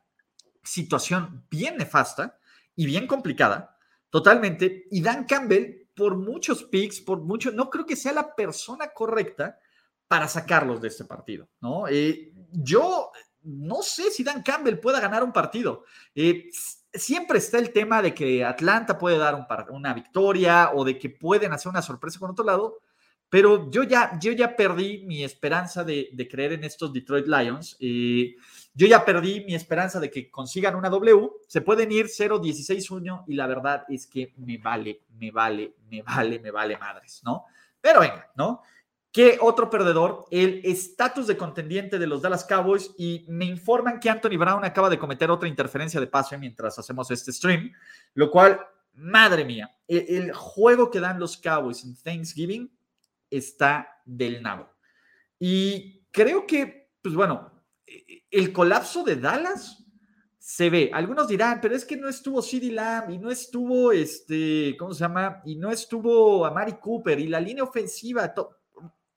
situación bien nefasta y bien complicada, totalmente. Y Dan Campbell, por muchos picks, por mucho, no creo que sea la persona correcta para sacarlos de este partido, ¿no? Eh, yo no sé si Dan Campbell pueda ganar un partido. Eh, siempre está el tema de que Atlanta puede dar un una victoria o de que pueden hacer una sorpresa con otro lado, pero yo ya, yo ya perdí mi esperanza de, creer en estos Detroit Lions. Eh, yo ya perdí mi esperanza de que consigan una W. Se pueden ir 0-16-1 y la verdad es que me vale, me vale, me vale, me vale madres, ¿no? Pero venga, ¿no? ¿Qué otro perdedor? El estatus de contendiente de los Dallas Cowboys y me informan que Anthony Brown acaba de cometer otra interferencia de pase mientras hacemos este stream, lo cual, madre mía, el, juego que dan los Cowboys en Thanksgiving está del nabo. Y creo que, pues bueno, el colapso de Dallas se ve. Algunos dirán, pero es que no estuvo CD Lamb y no estuvo, este, ¿cómo se llama? Y no estuvo Amari Cooper y la línea ofensiva.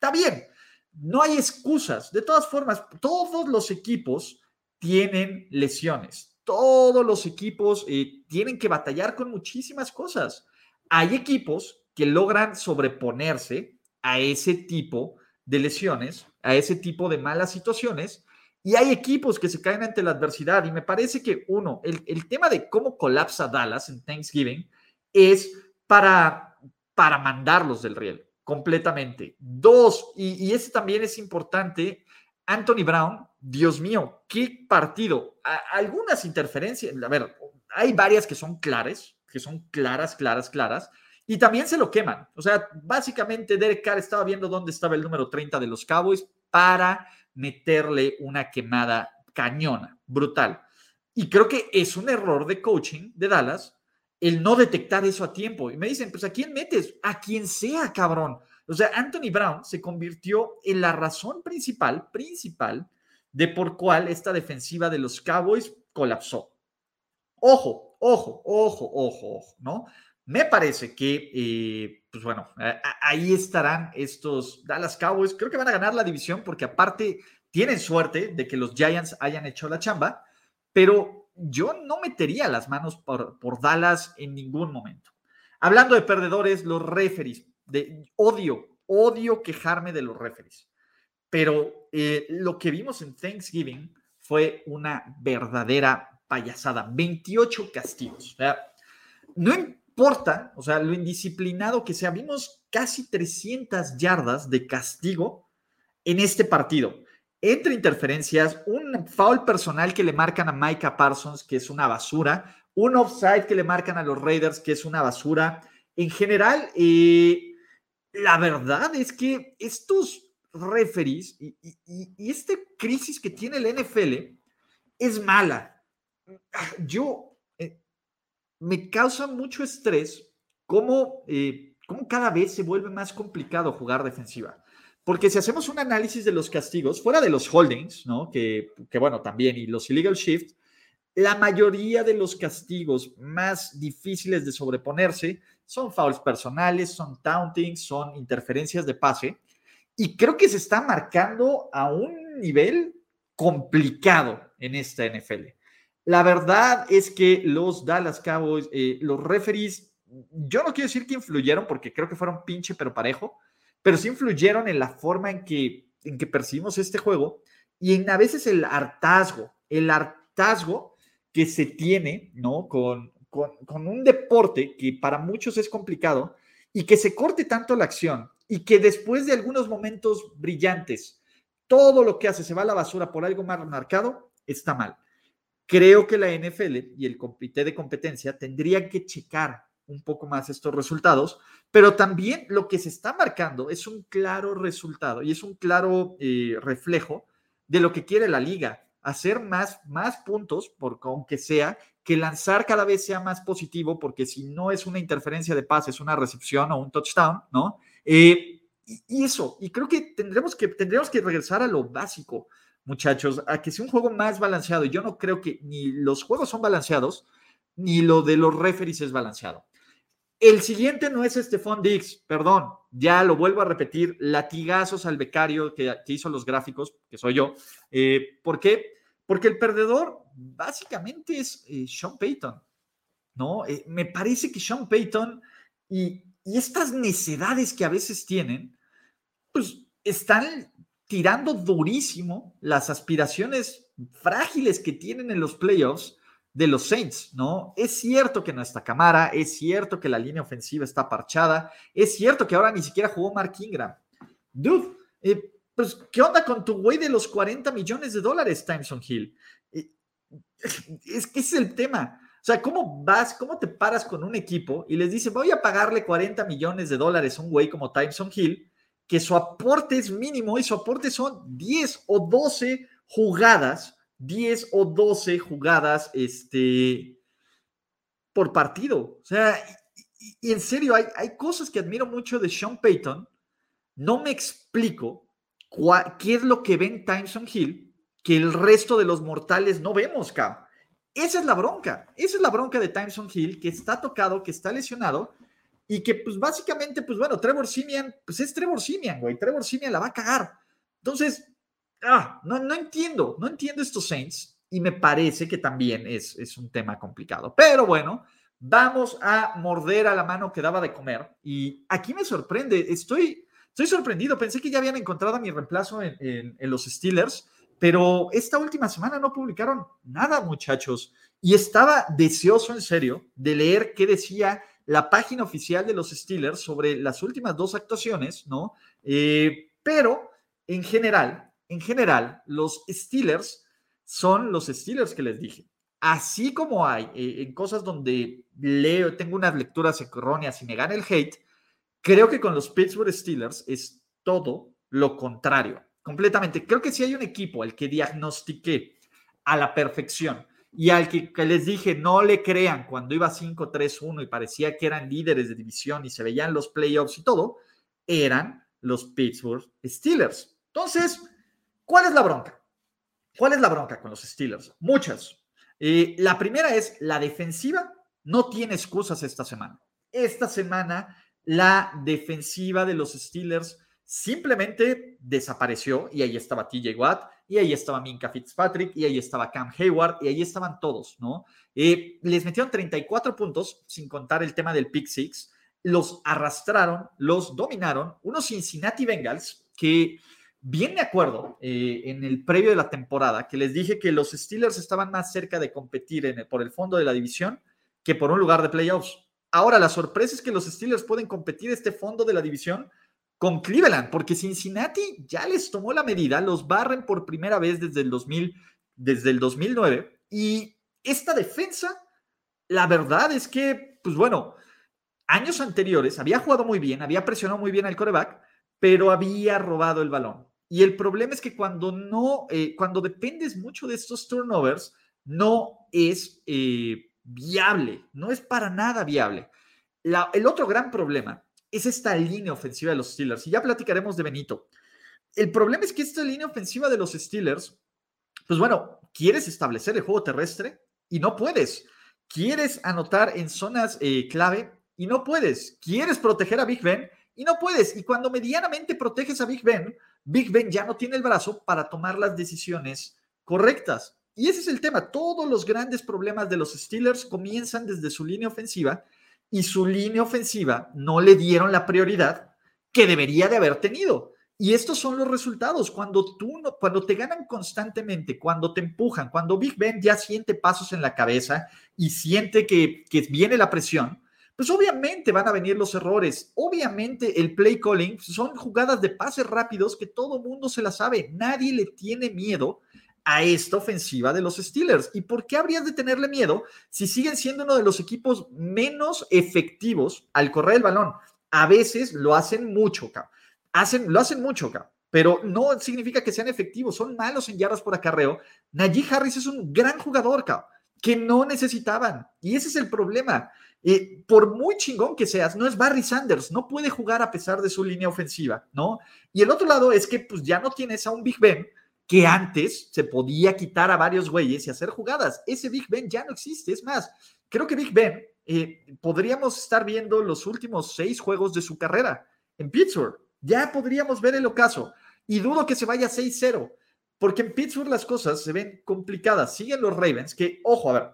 Está bien, no hay excusas. De todas formas, todos los equipos tienen lesiones. Todos los equipos eh, tienen que batallar con muchísimas cosas. Hay equipos que logran sobreponerse a ese tipo de lesiones, a ese tipo de malas situaciones, y hay equipos que se caen ante la adversidad. Y me parece que, uno, el, tema de cómo colapsa Dallas en Thanksgiving es para, para mandarlos del riel completamente. Dos, y, ese también es importante, Anthony Brown, Dios mío, qué partido. algunas interferencias, a ver, hay varias que son claras, que son claras, claras, claras, y también se lo queman. O sea, básicamente Derek Carr estaba viendo dónde estaba el número 30 de los Cowboys para meterle una quemada cañona, brutal. Y creo que es un error de coaching de Dallas el no detectar eso a tiempo. Y me dicen, pues ¿a quién metes? A quien sea, cabrón. O sea, Anthony Brown se convirtió en la razón principal, principal, de por cuál esta defensiva de los Cowboys colapsó. Ojo, ojo, ojo, ojo, ojo, ¿no? Me parece que, eh, pues bueno, ahí estarán estos Dallas Cowboys. Creo que van a ganar la división porque aparte tienen suerte de que los Giants hayan hecho la chamba, pero yo no metería las manos por, por Dallas en ningún momento. Hablando de perdedores, los referees, de odio, odio quejarme de los referees, pero eh, lo que vimos en Thanksgiving fue una verdadera payasada, 28 castigos. No, importa, o sea, lo indisciplinado que sea. Vimos casi 300 yardas de castigo en este partido. Entre interferencias, un foul personal que le marcan a Micah Parsons, que es una basura, un offside que le marcan a los Raiders, que es una basura. En general, eh, la verdad es que estos referees y, esta crisis que tiene el NFL es mala. Yo eh, me causa mucho estrés cómo, eh, cómo cada vez se vuelve más complicado jugar defensiva. Porque si hacemos un análisis de los castigos, fuera de los holdings, ¿no? Que, que bueno, también, y los illegal shift, la mayoría de los castigos más difíciles de sobreponerse son fouls personales, son taunting, son interferencias de pase. Y creo que se está marcando a un nivel complicado en esta NFL. La verdad es que los Dallas Cowboys, eh, los referees, yo no quiero decir que influyeron porque creo que fueron pinche pero parejo, pero sí influyeron en la forma en que, en que percibimos este juego y en a veces el hartazgo, el hartazgo que se tiene, ¿no? Con, con, con un deporte que para muchos es complicado y que se corte tanto la acción y que después de algunos momentos brillantes, todo lo que hace se va a la basura por algo más marcado, está mal. Creo que la NFL y el comité de competencia tendrían que checar un poco más estos resultados, pero también lo que se está marcando es un claro resultado y es un claro eh, reflejo de lo que quiere la liga, hacer más, más puntos, por, aunque sea, que lanzar cada vez sea más positivo, porque si no es una interferencia de pase, es una recepción o un touchdown, ¿no? Eh, y, eso, y creo que tendremos, que tendremos que regresar a lo básico, muchachos, a que sea un juego más balanceado. Yo no creo que ni los juegos son balanceados, ni lo de los referees es balanceado. El siguiente no es Stephon Diggs, perdón, ya lo vuelvo a repetir, latigazos al becario que, hizo los gráficos, que soy yo. Eh, ¿Por qué? Porque el perdedor básicamente es eh, Sean Payton, ¿no? Eh, me parece que Sean Payton y, y estas necedades que a veces tienen, pues están tirando durísimo las aspiraciones frágiles que tienen en los playoffs de los Saints, ¿no? Es cierto que no está Camara, es cierto que la línea ofensiva está parchada, es cierto que ahora ni siquiera jugó Mark Ingram. Dude, eh, pues, ¿qué onda con tu güey de los 40 millones de dólares, Timeson Hill? Eh, es que ese es el tema. O sea, ¿cómo vas, cómo te paras con un equipo y les dices, voy a pagarle 40 millones de dólares a un güey como Timeson Hill, que su aporte es mínimo y su aporte son 10 o 12 jugadas 10 o 12 jugadas este, por partido. O sea, y, en serio, hay, hay, cosas que admiro mucho de Sean Payton. No me explico qué es lo que ven Tyson Hill que el resto de los mortales no vemos, Cam. Esa es la bronca. Esa es la bronca de Tyson Hill, que está tocado, que está lesionado y que, pues, básicamente, pues, bueno, Trevor Simian, pues es Trevor Simian, güey. Trevor Simian la va a cagar. Entonces, ah, no, no entiendo, no entiendo estos Saints y me parece que también es, es un tema complicado. Pero bueno, vamos a morder a la mano que daba de comer y aquí me sorprende, estoy, estoy sorprendido, pensé que ya habían encontrado a mi reemplazo en, en, los Steelers, pero esta última semana no publicaron nada, muchachos, y estaba deseoso en serio de leer qué decía la página oficial de los Steelers sobre las últimas dos actuaciones, ¿no? Eh, pero en general, en general, los Steelers son los Steelers que les dije. Así como hay eh, en cosas donde leo, tengo unas lecturas erróneas y me gana el hate, creo que con los Pittsburgh Steelers es todo lo contrario, completamente. Creo que si hay un equipo al que diagnostiqué a la perfección y al que, que les dije no le crean cuando iba 5-3-1 y parecía que eran líderes de división y se veían los playoffs y todo, eran los Pittsburgh Steelers. Entonces, ¿Cuál es la bronca? ¿Cuál es la bronca con los Steelers? Muchas. Eh, la primera es la defensiva no tiene excusas esta semana. Esta semana la defensiva de los Steelers simplemente desapareció y ahí estaba TJ Watt y ahí estaba Minka Fitzpatrick y ahí estaba Cam Hayward y ahí estaban todos, ¿no? Eh, les metieron 34 puntos sin contar el tema del pick six, los arrastraron, los dominaron, unos Cincinnati Bengals que bien de acuerdo eh, en el previo de la temporada que les dije que los Steelers estaban más cerca de competir por el fondo de la división que por un lugar de playoffs. Ahora, la sorpresa es que los Steelers pueden competir este fondo de la división con Cleveland, porque Cincinnati ya les tomó la medida, los barren por primera vez desde el 2000, desde el 2009 y esta defensa, la verdad es que, pues bueno, años anteriores había jugado muy bien, había presionado muy bien al coreback, pero había robado el balón. Y el problema es que cuando no, eh, cuando dependes mucho de estos turnovers, no es eh, viable, no es para nada viable. el otro gran problema es esta línea ofensiva de los Steelers. Y ya platicaremos de Benito. El problema es que esta línea ofensiva de los Steelers, pues bueno, quieres establecer el juego terrestre y no puedes. Quieres anotar en zonas eh, clave y no puedes. Quieres proteger a Big Ben y no puedes. Y cuando medianamente proteges a Big Ben, Big Ben ya no tiene el brazo para tomar las decisiones correctas. Y ese es el tema. Todos los grandes problemas de los Steelers comienzan desde su línea ofensiva y su línea ofensiva no le dieron la prioridad que debería de haber tenido. Y estos son los resultados. Cuando tú cuando te ganan constantemente, cuando te empujan, cuando Big Ben ya siente pasos en la cabeza y siente que, que viene la presión, pues obviamente van a venir los errores. Obviamente el play calling son jugadas de pases rápidos que todo mundo se la sabe. Nadie le tiene miedo a esta ofensiva de los Steelers. ¿Y por qué habrías de tenerle miedo si siguen siendo uno de los equipos menos efectivos al correr el balón? A veces lo hacen mucho, Hacen, lo hacen mucho, pero no significa que sean efectivos, son malos en yardas por acarreo. Najee Harris es un gran jugador, que no necesitaban. Y ese es el problema. Eh, por muy chingón que seas, no es Barry Sanders, no puede jugar a pesar de su línea ofensiva, ¿no? Y el otro lado es que pues ya no tienes a un Big Ben que antes se podía quitar a varios güeyes y hacer jugadas. Ese Big Ben ya no existe. Es más, creo que Big Ben eh, podríamos estar viendo los últimos seis juegos de su carrera en Pittsburgh. Ya podríamos ver el ocaso. Y dudo que se vaya 6-0, porque en Pittsburgh las cosas se ven complicadas. Siguen los Ravens, que, ojo, a ver,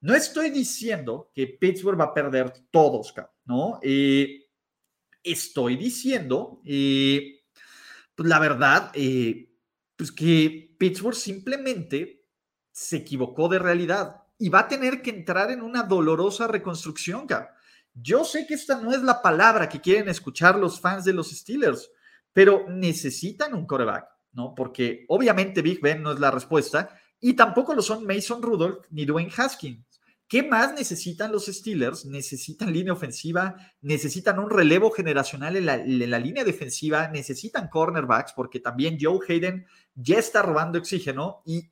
no estoy diciendo que Pittsburgh va a perder todos, ¿no? Eh, estoy diciendo, eh, pues la verdad, eh, pues que Pittsburgh simplemente se equivocó de realidad y va a tener que entrar en una dolorosa reconstrucción, Yo sé que esta no es la palabra que quieren escuchar los fans de los Steelers, pero necesitan un coreback, ¿no? Porque obviamente Big Ben no es la respuesta y tampoco lo son Mason Rudolph ni Dwayne Haskins. ¿Qué más necesitan los Steelers? Necesitan línea ofensiva, necesitan un relevo generacional en la, línea defensiva, necesitan cornerbacks, porque también Joe Hayden ya está robando oxígeno y,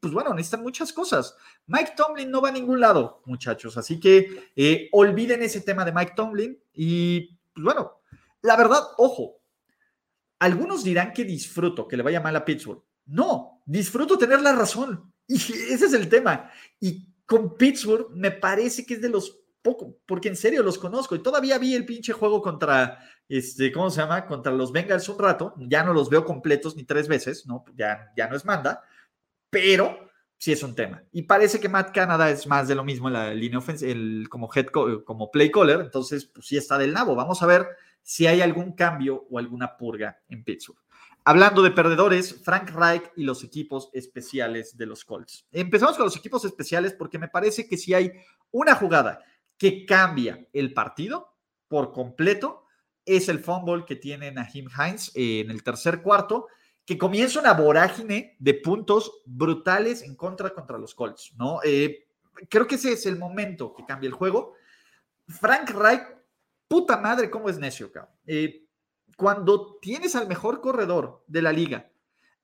pues bueno, necesitan muchas cosas. Mike Tomlin no va a ningún lado, muchachos, así que eh, olviden ese tema de Mike Tomlin y pues bueno, la verdad, ojo, algunos dirán que disfruto que le vaya mal a Pittsburgh. No, disfruto tener la razón. Y ese es el tema. Y con Pittsburgh me parece que es de los pocos, porque en serio los conozco y todavía vi el pinche juego contra, este, ¿cómo se llama? Contra los Bengals un rato, ya no los veo completos ni tres veces, ¿no? Ya, ya no es manda, pero sí es un tema. Y parece que Matt Canada es más de lo mismo en la línea ofensiva, como head, como play caller, entonces pues sí está del nabo. Vamos a ver si hay algún cambio o alguna purga en Pittsburgh. Hablando de perdedores, Frank Reich y los equipos especiales de los Colts. Empezamos con los equipos especiales porque me parece que si hay una jugada que cambia el partido por completo, es el fumble que tiene Nahim Hines en el tercer cuarto, que comienza una vorágine de puntos brutales en contra contra los Colts, ¿no? Eh, creo que ese es el momento que cambia el juego. Frank Reich, puta madre, cómo es necio, cabrón. Eh, cuando tienes al mejor corredor de la liga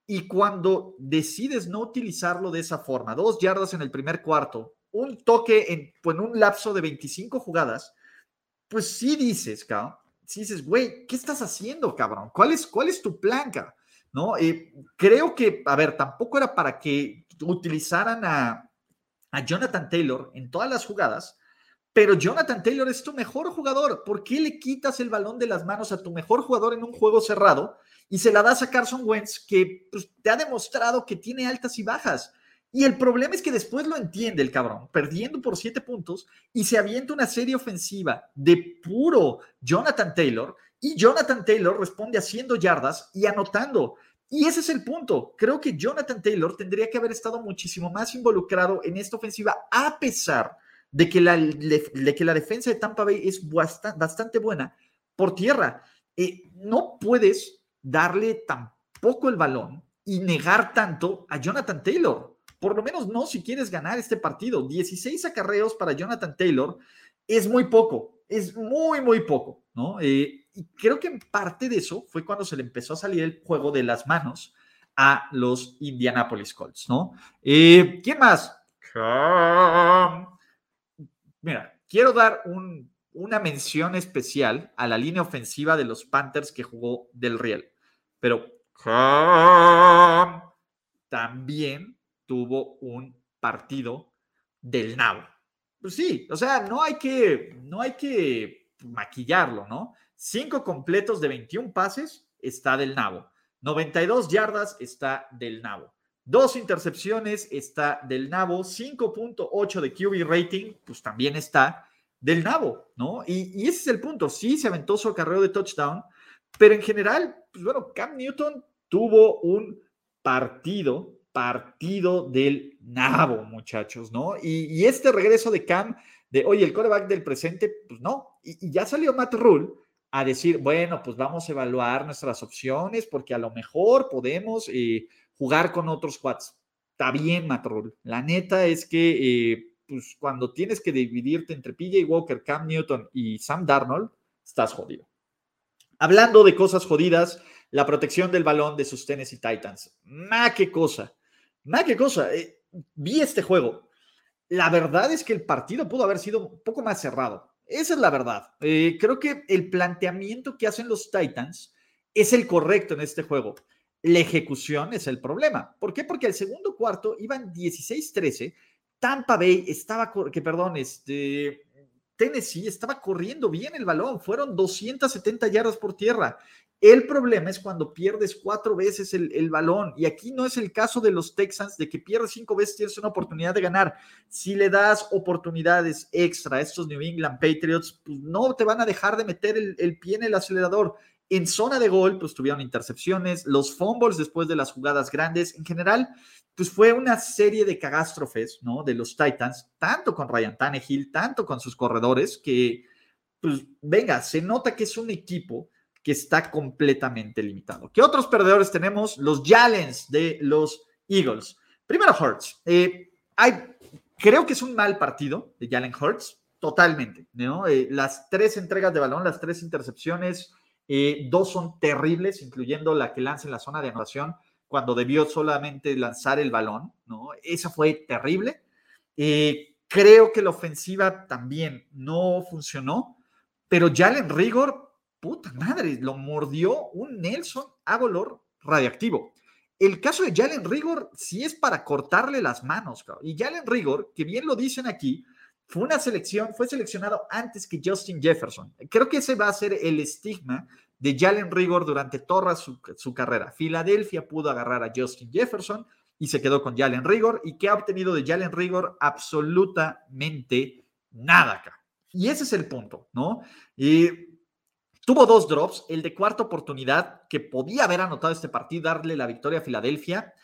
y cuando decides no utilizarlo de esa forma, dos yardas en el primer cuarto, un toque en, pues, en un lapso de 25 jugadas, pues sí dices, cabrón, sí dices, güey, ¿qué estás haciendo, cabrón? ¿Cuál es, cuál es tu plan, ¿No? Eh, creo que, a ver, tampoco era para que utilizaran a, a Jonathan Taylor en todas las jugadas, pero Jonathan Taylor es tu mejor jugador. ¿Por qué le quitas el balón de las manos a tu mejor jugador en un juego cerrado y se la das a Carson Wentz, que pues, te ha demostrado que tiene altas y bajas? Y el problema es que después lo entiende el cabrón, perdiendo por siete puntos y se avienta una serie ofensiva de puro Jonathan Taylor y Jonathan Taylor responde haciendo yardas y anotando. Y ese es el punto. Creo que Jonathan Taylor tendría que haber estado muchísimo más involucrado en esta ofensiva a pesar de que la, que la defensa de Tampa Bay es bastante buena por tierra. eh, no puedes darle tampoco el balón y negar tanto a Jonathan Taylor. Por lo menos no si quieres ganar este partido. 16 acarreos para Jonathan Taylor es muy poco, es muy, muy poco, ¿no? Eh, y creo que en parte de eso fue cuando se le empezó a salir el juego de las manos a los Indianapolis Colts, ¿no? Eh, ¿Quién más? Mira, quiero dar una mención especial a la línea ofensiva de los Panthers que jugó del Riel, pero también tuvo un partido del nabo. Pues sí, o sea, no hay que, no hay que maquillarlo, ¿no? Cinco completos de 21 pases está del nabo. 92 yardas está del nabo. Dos intercepciones está del nabo. 5.8 de QB rating, pues también está del nabo, ¿no? Y, ese es el punto. Sí, se aventó su acarreo de touchdown, pero en general, pues bueno, Cam Newton tuvo un partido partido del nabo, muchachos, ¿no? Y, este regreso de Cam, de, oye, el coreback del presente, pues no. Y, ya salió Matt Rule a decir, bueno, pues vamos a evaluar nuestras opciones porque a lo mejor podemos eh, jugar con otros quads. Está bien, Matt Rule. La neta es que, eh, pues cuando tienes que dividirte entre PJ Walker, Cam Newton y Sam Darnold, estás jodido. Hablando de cosas jodidas, la protección del balón de sus Tennessee Titans. Ma, qué cosa. Nada, qué cosa. Eh, vi este juego. La verdad es que el partido pudo haber sido un poco más cerrado. Esa es la verdad. Eh, creo que el planteamiento que hacen los Titans es el correcto en este juego. La ejecución es el problema. ¿Por qué? Porque al segundo cuarto iban 16-13. Tampa Bay estaba, que perdón, este, Tennessee estaba corriendo bien el balón. Fueron 270 yardas por tierra. El problema es cuando pierdes cuatro veces el, balón. Y aquí no es el caso de los Texans, de que pierdes cinco veces, tienes una oportunidad de ganar. Si le das oportunidades extra a estos New England Patriots, pues no te van a dejar de meter el, pie en el acelerador. En zona de gol, pues tuvieron intercepciones, los fumbles después de las jugadas grandes. En general, pues fue una serie de catástrofes, ¿no? De los Titans, tanto con Ryan Tannehill, tanto con sus corredores, que, pues venga, se nota que es un equipo que está completamente limitado. ¿Qué otros perdedores tenemos? Los Jallens de los Eagles. Primero Hurts. Eh, hay, creo que es un mal partido de Jalen Hurts, totalmente. ¿no? Eh, las tres entregas de balón, las tres intercepciones, eh, dos son terribles, incluyendo la que lanza en la zona de anotación cuando debió solamente lanzar el balón. ¿no? Esa fue terrible. creo que la ofensiva también no funcionó, pero Jalen Rigor puta madre, lo mordió un Nelson Agolor radiactivo. El caso de Jalen Rigor sí es para cortarle las manos, Y Jalen Rigor, que bien lo dicen aquí, fue una selección, fue seleccionado antes que Justin Jefferson. Creo que ese va a ser el estigma de Jalen Rigor durante toda su, carrera. Filadelfia pudo agarrar a Justin Jefferson y se quedó con Jalen Rigor. ¿Y qué ha obtenido de Jalen Rigor? Absolutamente nada acá. Y ese es el punto, ¿no? Y Tuvo dos drops, el de cuarta oportunidad, que podía haber anotado este partido, darle la victoria a Filadelfia,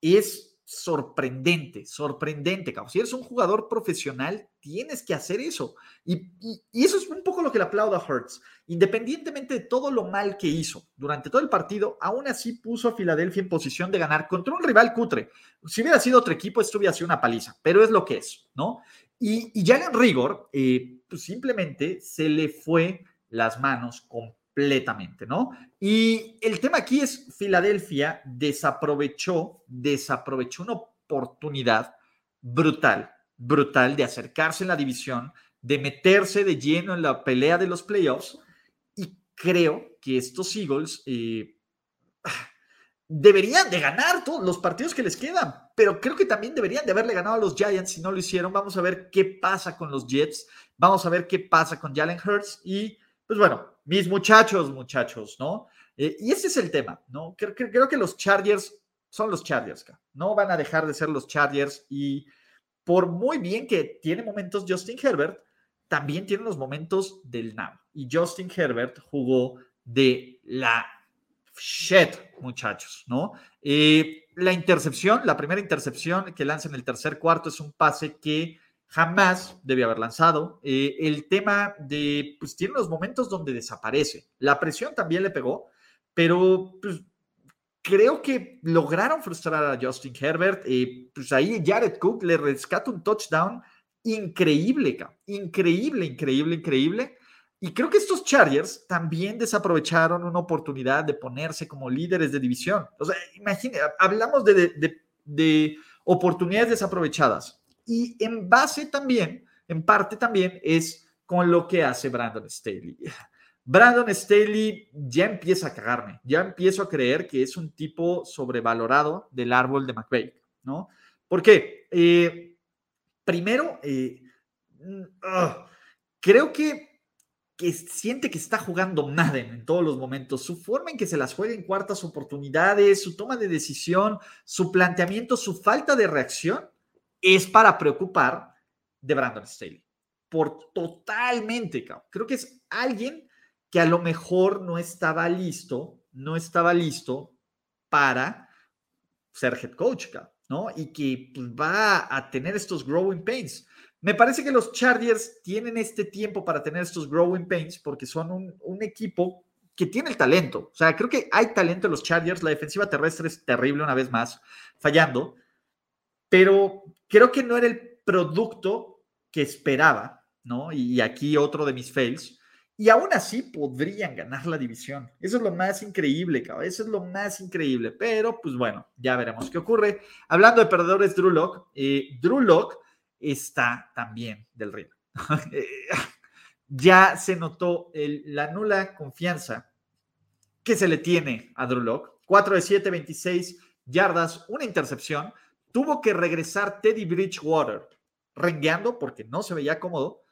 es sorprendente, sorprendente, cabrón. Si eres un jugador profesional, tienes que hacer eso. Y, eso es un poco lo que le aplaudo a Hurts. Independientemente de todo lo mal que hizo durante todo el partido, aún así puso a Filadelfia en posición de ganar contra un rival cutre. Si hubiera sido otro equipo, esto hubiera sido una paliza, pero es lo que es, ¿no? Y, y Jalen Rigor, eh, pues simplemente se le fue las manos completamente, ¿no? Y el tema aquí es Filadelfia desaprovechó, desaprovechó una oportunidad brutal, brutal de acercarse en la división, de meterse de lleno en la pelea de los playoffs y creo que estos Eagles eh, deberían de ganar todos los partidos que les quedan, pero creo que también deberían de haberle ganado a los Giants si no lo hicieron. Vamos a ver qué pasa con los Jets, vamos a ver qué pasa con Jalen Hurts y pues bueno, mis muchachos, muchachos, ¿no? Eh, y ese es el tema, ¿no? Creo, que los Chargers son los Chargers, no van a dejar de ser los Chargers y por muy bien que tiene momentos Justin Herbert, también tiene los momentos del NAM. Y Justin Herbert jugó de la shit, muchachos, ¿no? Eh, la intercepción, la primera intercepción que lanza en el tercer cuarto es un pase que jamás debe haber lanzado. Eh, el tema de, pues tiene los momentos donde desaparece. La presión también le pegó, pero pues, creo que lograron frustrar a Justin Herbert. y pues ahí Jared Cook le rescata un touchdown increíble, increíble, increíble, increíble. Y creo que estos Chargers también desaprovecharon una oportunidad de ponerse como líderes de división. O sea, imagínate, hablamos de, de oportunidades desaprovechadas. Y en base también, en parte también, es con lo que hace Brandon Staley. Brandon Staley ya empieza a cagarme, ya empiezo a creer que es un tipo sobrevalorado del árbol de McVeigh, ¿no? ¿Por qué? Eh, primero, eh, mm, ah, creo que, que siente que está jugando Madden en todos los momentos. Su forma en que se las juega en cuartas oportunidades, su toma de decisión, su planteamiento, su falta de reacción, es para preocupar de Brandon Staley. Por totalmente, creo que es alguien que a lo mejor no estaba listo, no estaba listo para ser head coach, ¿no? Y que pues, va a tener estos growing pains. Me parece que los Chargers tienen este tiempo para tener estos growing pains porque son un, un equipo que tiene el talento. O sea, creo que hay talento en los Chargers. La defensiva terrestre es terrible una vez más, fallando pero creo que no era el producto que esperaba, ¿no? Y aquí otro de mis fails. Y aún así podrían ganar la división. Eso es lo más increíble, cabrón. Eso es lo más increíble. Pero, pues bueno, ya veremos qué ocurre. Hablando de perdedores, Drew Locke. Eh, Drew Locke está también del río. ya se notó la nula confianza que se le tiene a Drew Locke. 4 de 7, 26 yardas, una intercepción tuvo que regresar Teddy Bridgewater rengueando porque no se veía cómodo,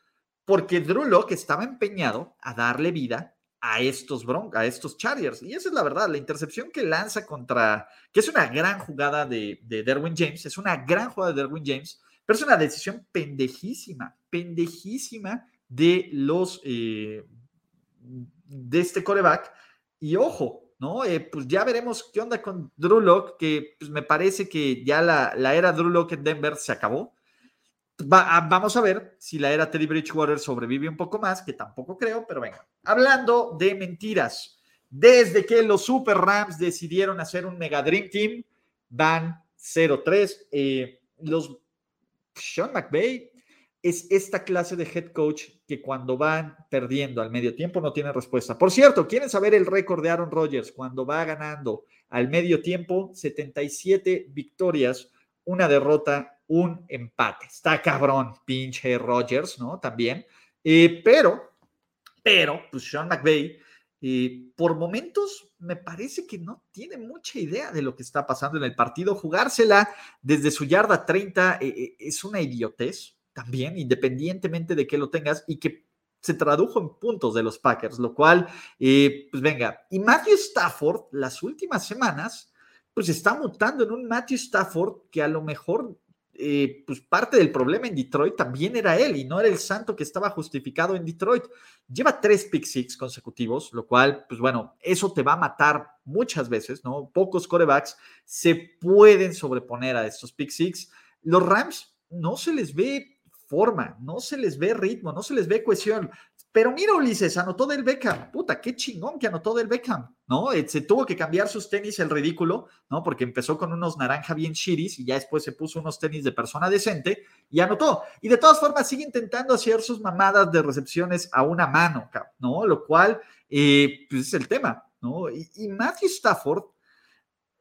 porque Drew estaba empeñado a darle vida a estos Broncos, a estos Chargers. Y esa es la verdad, la intercepción que lanza contra, que es una gran jugada de, de Derwin James, es una gran jugada de Derwin James, pero es una decisión pendejísima, pendejísima de los, eh, de este coreback. Y ojo, ¿no? Eh, pues ya veremos qué onda con Drew Locke, que pues me parece que ya la, la era Drew Locke en Denver se acabó. Ah, vamos a ver si la era Teddy Bridgewater sobrevive un poco más, que tampoco creo, pero venga. Hablando de mentiras, desde que los Super Rams decidieron hacer un Mega Dream Team, van 0-3. Eh, los Sean McVay es esta clase de head coach que cuando van perdiendo al medio tiempo no tiene respuesta. Por cierto, ¿quieren saber el récord de Aaron Rodgers cuando va ganando al medio tiempo? 77 victorias, una derrota, un empate. Está cabrón, pinche Rodgers, ¿no? También. Eh, pero, pero, pues Sean McVay, eh, por momentos me parece que no tiene mucha idea de lo que está pasando en el partido. Jugársela desde su yarda 30 eh, es una idiotez también, independientemente de que lo tengas y que se tradujo en puntos de los Packers, lo cual, eh, pues venga, y Matthew Stafford las últimas semanas, pues está mutando en un Matthew Stafford que a lo mejor, eh, pues parte del problema en Detroit también era él y no era el santo que estaba justificado en Detroit. Lleva tres pick six consecutivos, lo cual, pues bueno, eso te va a matar muchas veces, ¿no? Pocos corebacks se pueden sobreponer a estos pick six. Los Rams no se les ve forma, no se les ve ritmo, no se les ve cohesión. Pero mira, Ulises, anotó del Beckham. Puta, qué chingón que anotó del Beckham, ¿no? Eh, se tuvo que cambiar sus tenis, el ridículo, ¿no? Porque empezó con unos naranja bien chiris y ya después se puso unos tenis de persona decente y anotó. Y de todas formas sigue intentando hacer sus mamadas de recepciones a una mano, ¿no? Lo cual, eh, pues es el tema, ¿no? Y, y Matthew Stafford,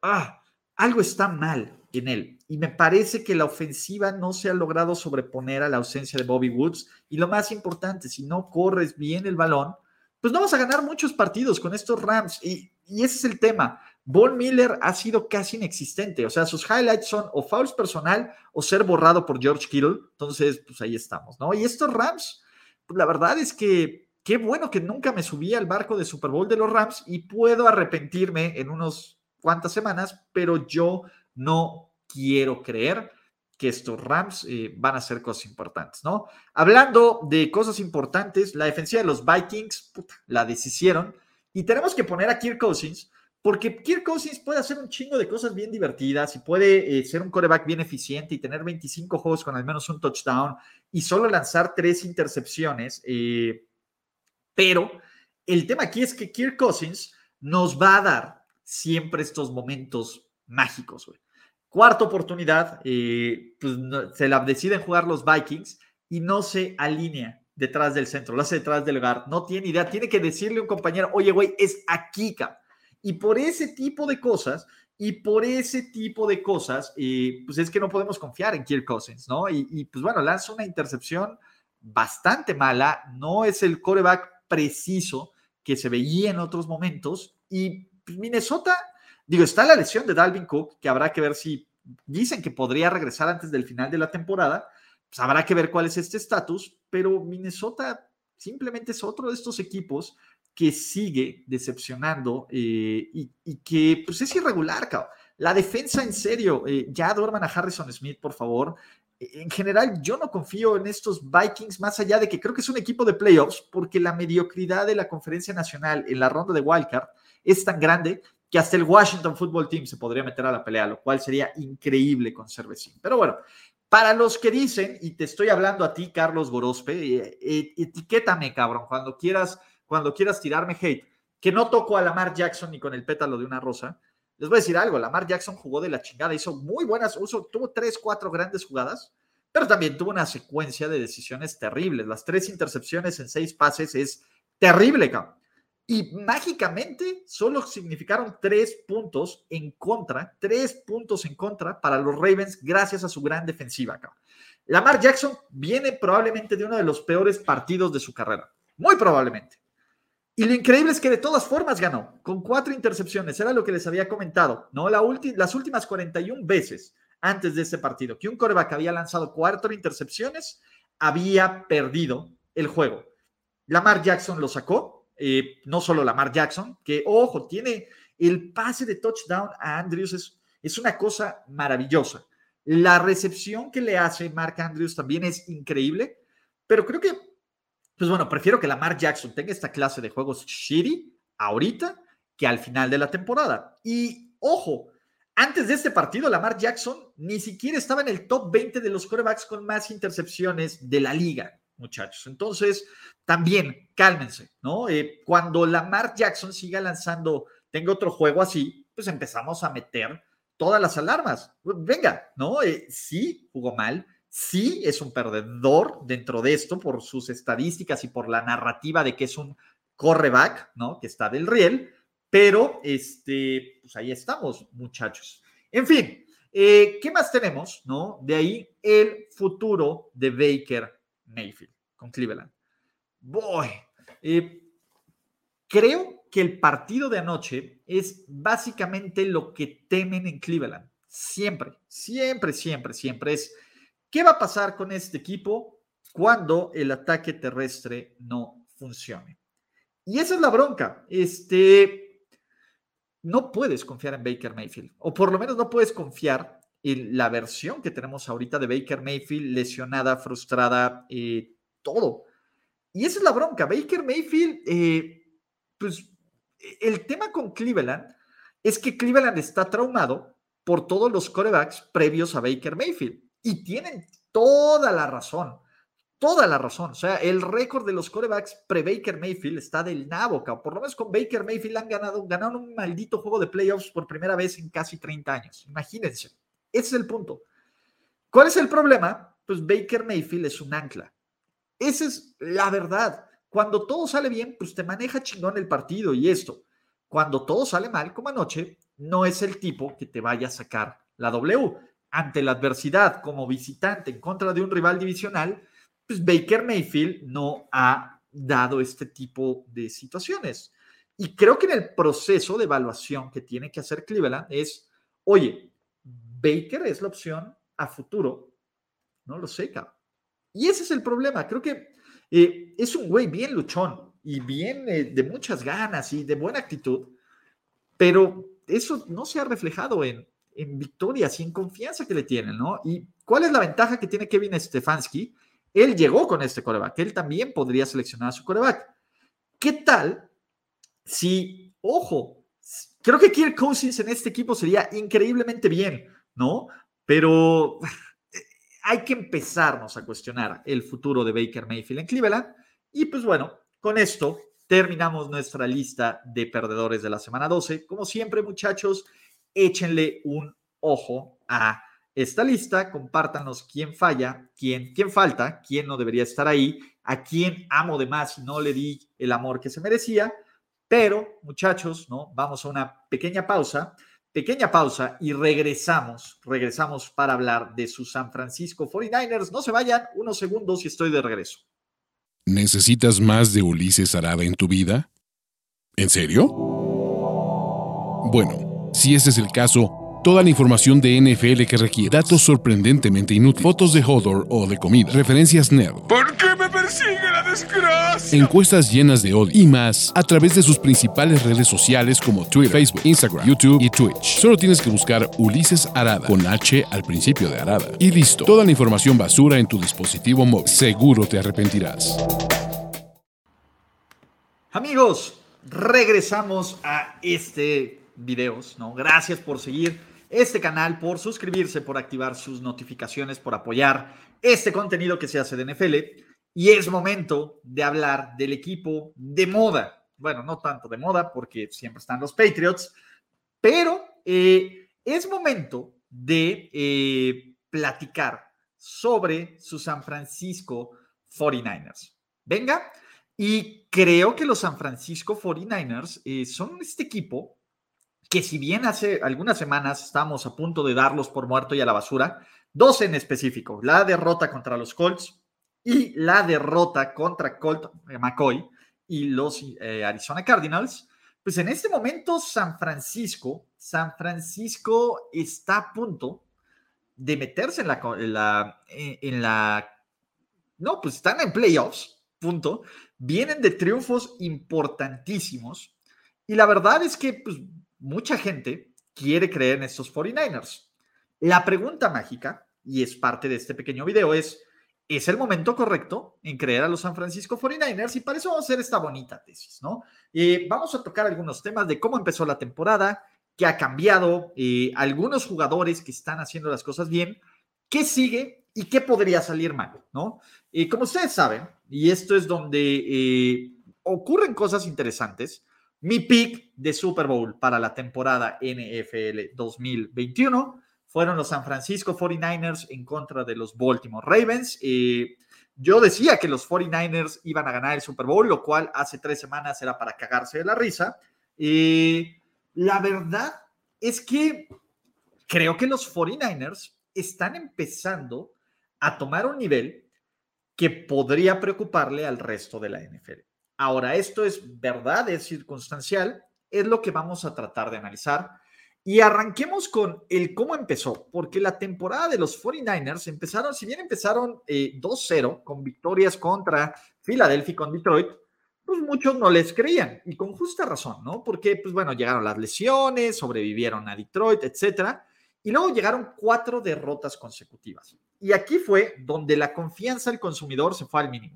ah, algo está mal en él. Y me parece que la ofensiva no se ha logrado sobreponer a la ausencia de Bobby Woods. Y lo más importante, si no corres bien el balón, pues no vas a ganar muchos partidos con estos Rams. Y, ese es el tema. Von Miller ha sido casi inexistente. O sea, sus highlights son o fouls personal o ser borrado por George Kittle. Entonces, pues ahí estamos, ¿no? Y estos Rams, pues la verdad es que qué bueno que nunca me subí al barco de Super Bowl de los Rams y puedo arrepentirme en unos cuantas semanas, pero yo no quiero creer que estos Rams eh, van a ser cosas importantes, ¿no? Hablando de cosas importantes, la defensiva de los Vikings la deshicieron y tenemos que poner a Kirk Cousins porque Kirk Cousins puede hacer un chingo de cosas bien divertidas y puede eh, ser un coreback bien eficiente y tener 25 juegos con al menos un touchdown y solo lanzar tres intercepciones. Eh, pero el tema aquí es que Kirk Cousins nos va a dar siempre estos momentos mágicos. Cuarta oportunidad, eh, pues se la deciden jugar los Vikings y no se alinea detrás del centro, lo hace detrás del lugar, no tiene idea, tiene que decirle a un compañero, oye, güey, es aquí, cabrón. Y por ese tipo de cosas, y por ese tipo de cosas, eh, pues es que no podemos confiar en Kirk Cousins, ¿no? Y, pues bueno, lanza una intercepción bastante mala, no es el coreback preciso que se veía en otros momentos. Y Minnesota, digo, está la lesión de Dalvin Cook, que habrá que ver si dicen que podría regresar antes del final de la temporada, pues habrá que ver cuál es este estatus, pero Minnesota simplemente es otro de estos equipos que sigue decepcionando eh, y, que pues es irregular, cabrón. La defensa, en serio, eh, ya duerman a Harrison Smith, por favor. En general, yo no confío en estos Vikings, más allá de que creo que es un equipo de playoffs, porque la mediocridad de la conferencia nacional en la ronda de Wildcard es tan grande que hasta el Washington Football Team se podría meter a la pelea, lo cual sería increíble con Cervecín. Pero bueno, para los que dicen, y te estoy hablando a ti, Carlos Gorospe, eh, etiquétame, cabrón, cuando quieras cuando quieras tirarme hate, que no toco a Lamar Jackson ni con el pétalo de una rosa. Les voy a decir algo, Lamar Jackson jugó de la chingada, hizo muy buenas, uso, tuvo tres, cuatro grandes jugadas, pero también tuvo una secuencia de decisiones terribles. Las tres intercepciones en seis pases es terrible, cabrón. Y mágicamente solo significaron tres puntos en contra, tres puntos en contra para los Ravens gracias a su gran defensiva. Lamar Jackson viene probablemente de uno de los peores partidos de su carrera, muy probablemente. Y lo increíble es que de todas formas ganó, con cuatro intercepciones, era lo que les había comentado, ¿no? La las últimas 41 veces antes de ese partido, que un coreback había lanzado cuatro intercepciones, había perdido el juego. Lamar Jackson lo sacó, eh, no solo Lamar Jackson, que, ojo, tiene el pase de touchdown a Andrews, es, una cosa maravillosa. La recepción que le hace Mark Andrews también es increíble, pero creo que pues bueno, prefiero que Lamar Jackson tenga esta clase de juegos shitty ahorita que al final de la temporada. Y ojo, antes de este partido, Lamar Jackson ni siquiera estaba en el top 20 de los quarterbacks con más intercepciones de la liga, muchachos. Entonces, también cálmense, ¿no? Eh, cuando Lamar Jackson siga lanzando, tenga otro juego así, pues empezamos a meter todas las alarmas. Venga, ¿no? Eh, sí, jugó mal, sí es un perdedor dentro de esto por sus estadísticas y por la narrativa de que es un correback, ¿no? Que está del riel, pero este, pues ahí estamos, muchachos. En fin, eh, ¿qué más tenemos, no? De ahí el futuro de Baker Mayfield con Cleveland. Boy, eh, creo que el partido de anoche es básicamente lo que temen en Cleveland. Siempre, siempre, siempre, siempre es ¿Qué va a pasar con este equipo cuando el ataque terrestre no funcione? Y esa es la bronca. Este, no puedes confiar en Baker Mayfield, o por lo menos no puedes confiar en la versión que tenemos ahorita de Baker Mayfield, lesionada, frustrada, eh, todo. Y esa es la bronca. Baker Mayfield, eh, pues el tema con Cleveland es que Cleveland está traumado por todos los corebacks previos a Baker Mayfield. Y tienen toda la razón, toda la razón. O sea, el récord de los corebacks pre-Baker Mayfield está del nabo, por lo menos con Baker Mayfield han ganado, ganaron un maldito juego de playoffs por primera vez en casi 30 años. Imagínense, ese es el punto. ¿Cuál es el problema? Pues Baker Mayfield es un ancla. Esa es la verdad. Cuando todo sale bien, pues te maneja chingón el partido y esto. Cuando todo sale mal, como anoche, no es el tipo que te vaya a sacar la W ante la adversidad como visitante en contra de un rival divisional, pues Baker Mayfield no ha dado este tipo de situaciones. Y creo que en el proceso de evaluación que tiene que hacer Cleveland es, oye, Baker es la opción a futuro. No lo sé, cabrón. Y ese es el problema. Creo que eh, es un güey bien luchón y bien eh, de muchas ganas y de buena actitud, pero eso no se ha reflejado en, en victorias y en confianza que le tienen, ¿no? ¿Y cuál es la ventaja que tiene Kevin Stefanski? Él llegó con este coreback, él también podría seleccionar a su coreback. ¿Qué tal si, ojo, creo que Kirk Cousins en este equipo sería increíblemente bien, ¿no? Pero hay que empezarnos a cuestionar el futuro de Baker Mayfield en Cleveland. Y pues bueno, con esto terminamos nuestra lista de perdedores de la semana 12. Como siempre, muchachos, échenle un ojo a esta lista, compártanos quién falla, quién, quién falta, quién no debería estar ahí, a quién amo de más y no le di el amor que se merecía. Pero, muchachos, ¿no? Vamos a una pequeña pausa, pequeña pausa y regresamos, regresamos para hablar de sus San Francisco 49ers. No se vayan unos segundos y estoy de regreso. ¿Necesitas más de Ulises Arada en tu vida? ¿En serio? Bueno, si ese es el caso, Toda la información de NFL que requiere, datos sorprendentemente inútiles, fotos de Hodor o de comida, referencias nerd. ¿Por qué me persigue la desgracia? Encuestas llenas de odio y más a través de sus principales redes sociales como Twitter, Facebook, Instagram, YouTube y Twitch. Solo tienes que buscar Ulises Arada con H al principio de Arada. Y listo, toda la información basura en tu dispositivo móvil. Seguro te arrepentirás. Amigos, regresamos a este videos, ¿no? Gracias por seguir este canal, por suscribirse, por activar sus notificaciones, por apoyar este contenido que se hace de NFL. Y es momento de hablar del equipo de moda. Bueno, no tanto de moda porque siempre están los Patriots, pero eh, es momento de eh, platicar sobre su San Francisco 49ers. Venga, y creo que los San Francisco 49ers eh, son este equipo que si bien hace algunas semanas estamos a punto de darlos por muerto y a la basura, dos en específico, la derrota contra los Colts y la derrota contra Colt eh, McCoy y los eh, Arizona Cardinals, pues en este momento San Francisco, San Francisco está a punto de meterse en la, la, en la no, pues están en playoffs, punto. Vienen de triunfos importantísimos y la verdad es que pues, mucha gente quiere creer en estos 49ers. La pregunta mágica, y es parte de este pequeño video, es, ¿es el momento correcto en creer a los San Francisco 49ers? Y para eso vamos a hacer esta bonita tesis, ¿no? Eh, vamos a tocar algunos temas de cómo empezó la temporada, qué ha cambiado, eh, algunos jugadores que están haciendo las cosas bien, qué sigue y qué podría salir mal, ¿no? Y como ustedes saben, y esto es donde eh, ocurren cosas interesantes, mi pick de Super Bowl para la temporada NFL 2021 fueron los San Francisco 49ers en contra de los Baltimore Ravens. Eh, yo decía que los 49ers iban a ganar el Super Bowl, lo cual hace tres semanas era para cagarse de la risa. Eh, la verdad es que creo que los 49ers están empezando a tomar un nivel que podría preocuparle al resto de la NFL. Ahora, esto es verdad, es circunstancial, es lo que vamos a tratar de analizar. Y arranquemos con el cómo empezó, porque la temporada de los 49ers empezaron, si bien empezaron 2-0 eh, con victorias contra Filadelfia y con Detroit, pues muchos no les creían y con justa razón, ¿no? Porque, pues bueno, llegaron las lesiones, sobrevivieron a Detroit, etcétera, y luego llegaron cuatro derrotas consecutivas. Y aquí fue donde la confianza del consumidor se fue al mínimo.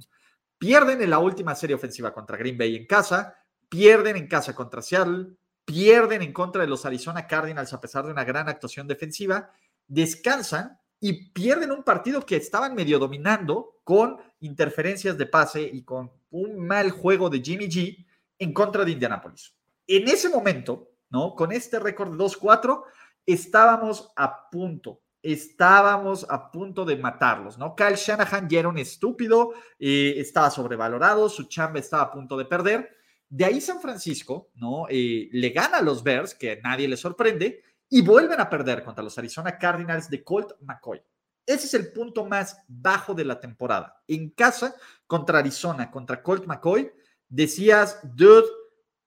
Pierden en la última serie ofensiva contra Green Bay en casa, pierden en casa contra Seattle, pierden en contra de los Arizona Cardinals a pesar de una gran actuación defensiva, descansan y pierden un partido que estaban medio dominando con interferencias de pase y con un mal juego de Jimmy G en contra de Indianapolis. En ese momento, ¿no? Con este récord de 2-4, estábamos a punto estábamos a punto de matarlos, ¿no? Kyle Shanahan ya era un estúpido, eh, estaba sobrevalorado, su chamba estaba a punto de perder. De ahí San Francisco, ¿no? Eh, le gana a los Bears, que nadie le sorprende, y vuelven a perder contra los Arizona Cardinals de Colt McCoy. Ese es el punto más bajo de la temporada. En casa, contra Arizona, contra Colt McCoy, decías, dude,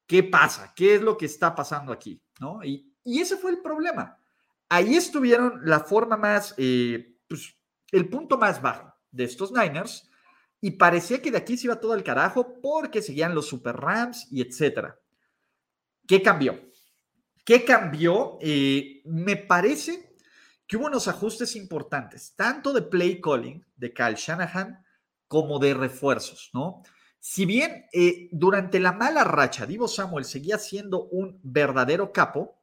¿qué pasa? ¿Qué es lo que está pasando aquí? ¿No? Y, y ese fue el problema ahí estuvieron la forma más, eh, pues, el punto más bajo de estos Niners. Y parecía que de aquí se iba todo el carajo porque seguían los Super Rams y etcétera. ¿Qué cambió? ¿Qué cambió? Eh, me parece que hubo unos ajustes importantes, tanto de play calling de Kyle Shanahan como de refuerzos, ¿no? Si bien eh, durante la mala racha Divo Samuel seguía siendo un verdadero capo,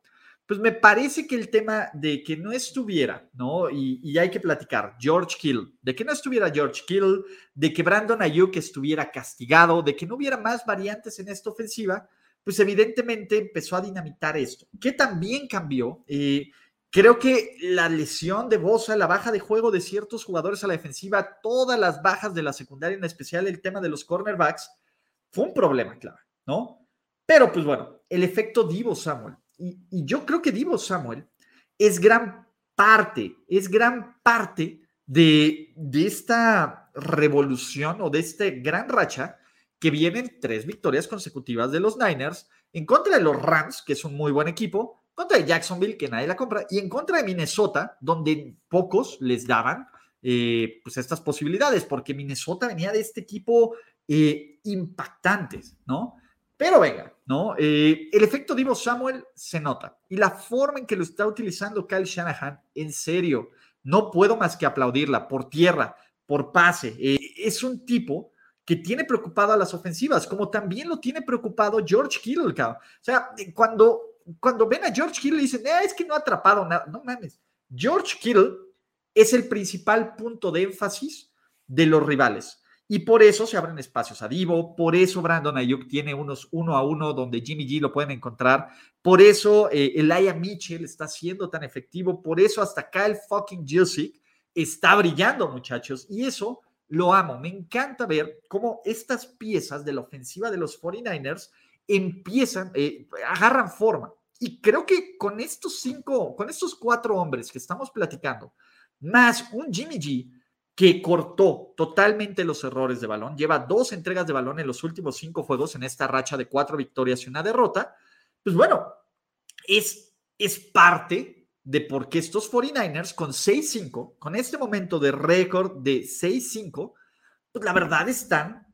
pues me parece que el tema de que no estuviera, ¿no? Y, hay que platicar, George Kittle, de que no estuviera George Kittle, de que Brandon Ayuk estuviera castigado, de que no hubiera más variantes en esta ofensiva, pues evidentemente empezó a dinamitar esto. ¿Qué también cambió? Eh, creo que la lesión de Bosa, la baja de juego de ciertos jugadores a la defensiva, todas las bajas de la secundaria, en especial el tema de los cornerbacks, fue un problema, claro, ¿no? Pero pues bueno, el efecto Divo Samuel y, yo creo que Divo Samuel es gran parte, es gran parte de, de esta revolución o de esta gran racha que vienen tres victorias consecutivas de los Niners en contra de los Rams, que es un muy buen equipo, contra de Jacksonville, que nadie la compra, y en contra de Minnesota, donde pocos les daban eh, pues estas posibilidades, porque Minnesota venía de este equipo eh, impactantes, ¿no? Pero venga, ¿no? Eh, el efecto Divo Samuel se nota y la forma en que lo está utilizando Kyle Shanahan, en serio, no puedo más que aplaudirla por tierra, por pase. Eh, es un tipo que tiene preocupado a las ofensivas, como también lo tiene preocupado George Kittle, O sea, cuando, cuando ven a George Kittle y dicen, es que no ha atrapado nada, no mames. George Kittle es el principal punto de énfasis de los rivales. Y por eso se abren espacios a Divo, por eso Brandon Ayuk tiene unos uno a uno donde Jimmy G lo pueden encontrar, por eso eh, Elijah Mitchell está siendo tan efectivo, por eso hasta Kyle fucking Jusic está brillando, muchachos, y eso lo amo. Me encanta ver cómo estas piezas de la ofensiva de los 49ers empiezan, eh, agarran forma. Y creo que con estos cinco, con estos cuatro hombres que estamos platicando, más un Jimmy G, que cortó totalmente los errores de balón. Lleva dos entregas de balón en los últimos cinco juegos en esta racha de cuatro victorias y una derrota. Pues bueno, es, es parte de por qué estos 49ers con 6-5, con este momento de récord de 6-5, pues la verdad están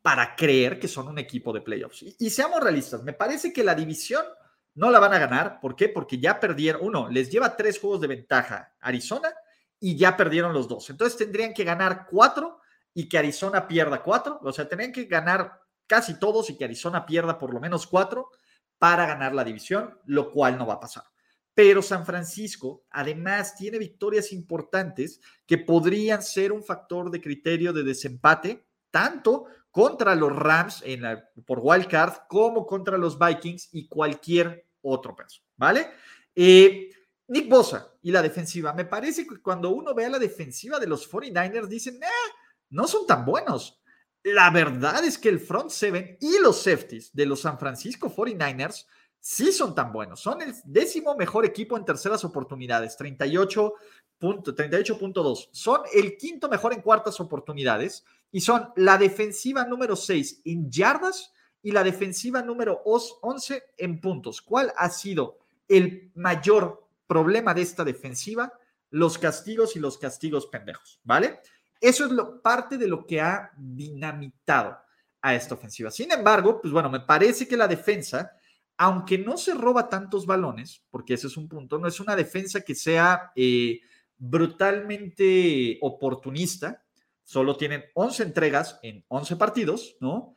para creer que son un equipo de playoffs. Y, y seamos realistas, me parece que la división no la van a ganar. ¿Por qué? Porque ya perdieron, uno, les lleva tres juegos de ventaja Arizona y ya perdieron los dos. Entonces tendrían que ganar cuatro y que Arizona pierda cuatro. O sea, tendrían que ganar casi todos y que Arizona pierda por lo menos cuatro para ganar la división, lo cual no va a pasar. Pero San Francisco además tiene victorias importantes que podrían ser un factor de criterio de desempate, tanto contra los Rams en la, por wildcard como contra los Vikings y cualquier otro peso, ¿vale? Eh, Nick Bosa y la defensiva. Me parece que cuando uno ve a la defensiva de los 49ers, dicen, eh, no son tan buenos. La verdad es que el front seven y los safeties de los San Francisco 49ers sí son tan buenos. Son el décimo mejor equipo en terceras oportunidades, 38.2. son el quinto mejor en cuartas oportunidades y son la defensiva número 6 en yardas y la defensiva número 11 en puntos. ¿Cuál ha sido el mayor problema de esta defensiva, los castigos y los castigos pendejos, ¿vale? Eso es lo, parte de lo que ha dinamitado a esta ofensiva. Sin embargo, pues bueno, me parece que la defensa, aunque no se roba tantos balones, porque ese es un punto, no es una defensa que sea eh, brutalmente oportunista, solo tienen 11 entregas en 11 partidos, ¿no?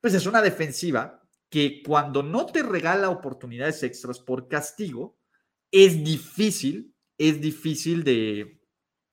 Pues es una defensiva que cuando no te regala oportunidades extras por castigo, es difícil, es difícil de,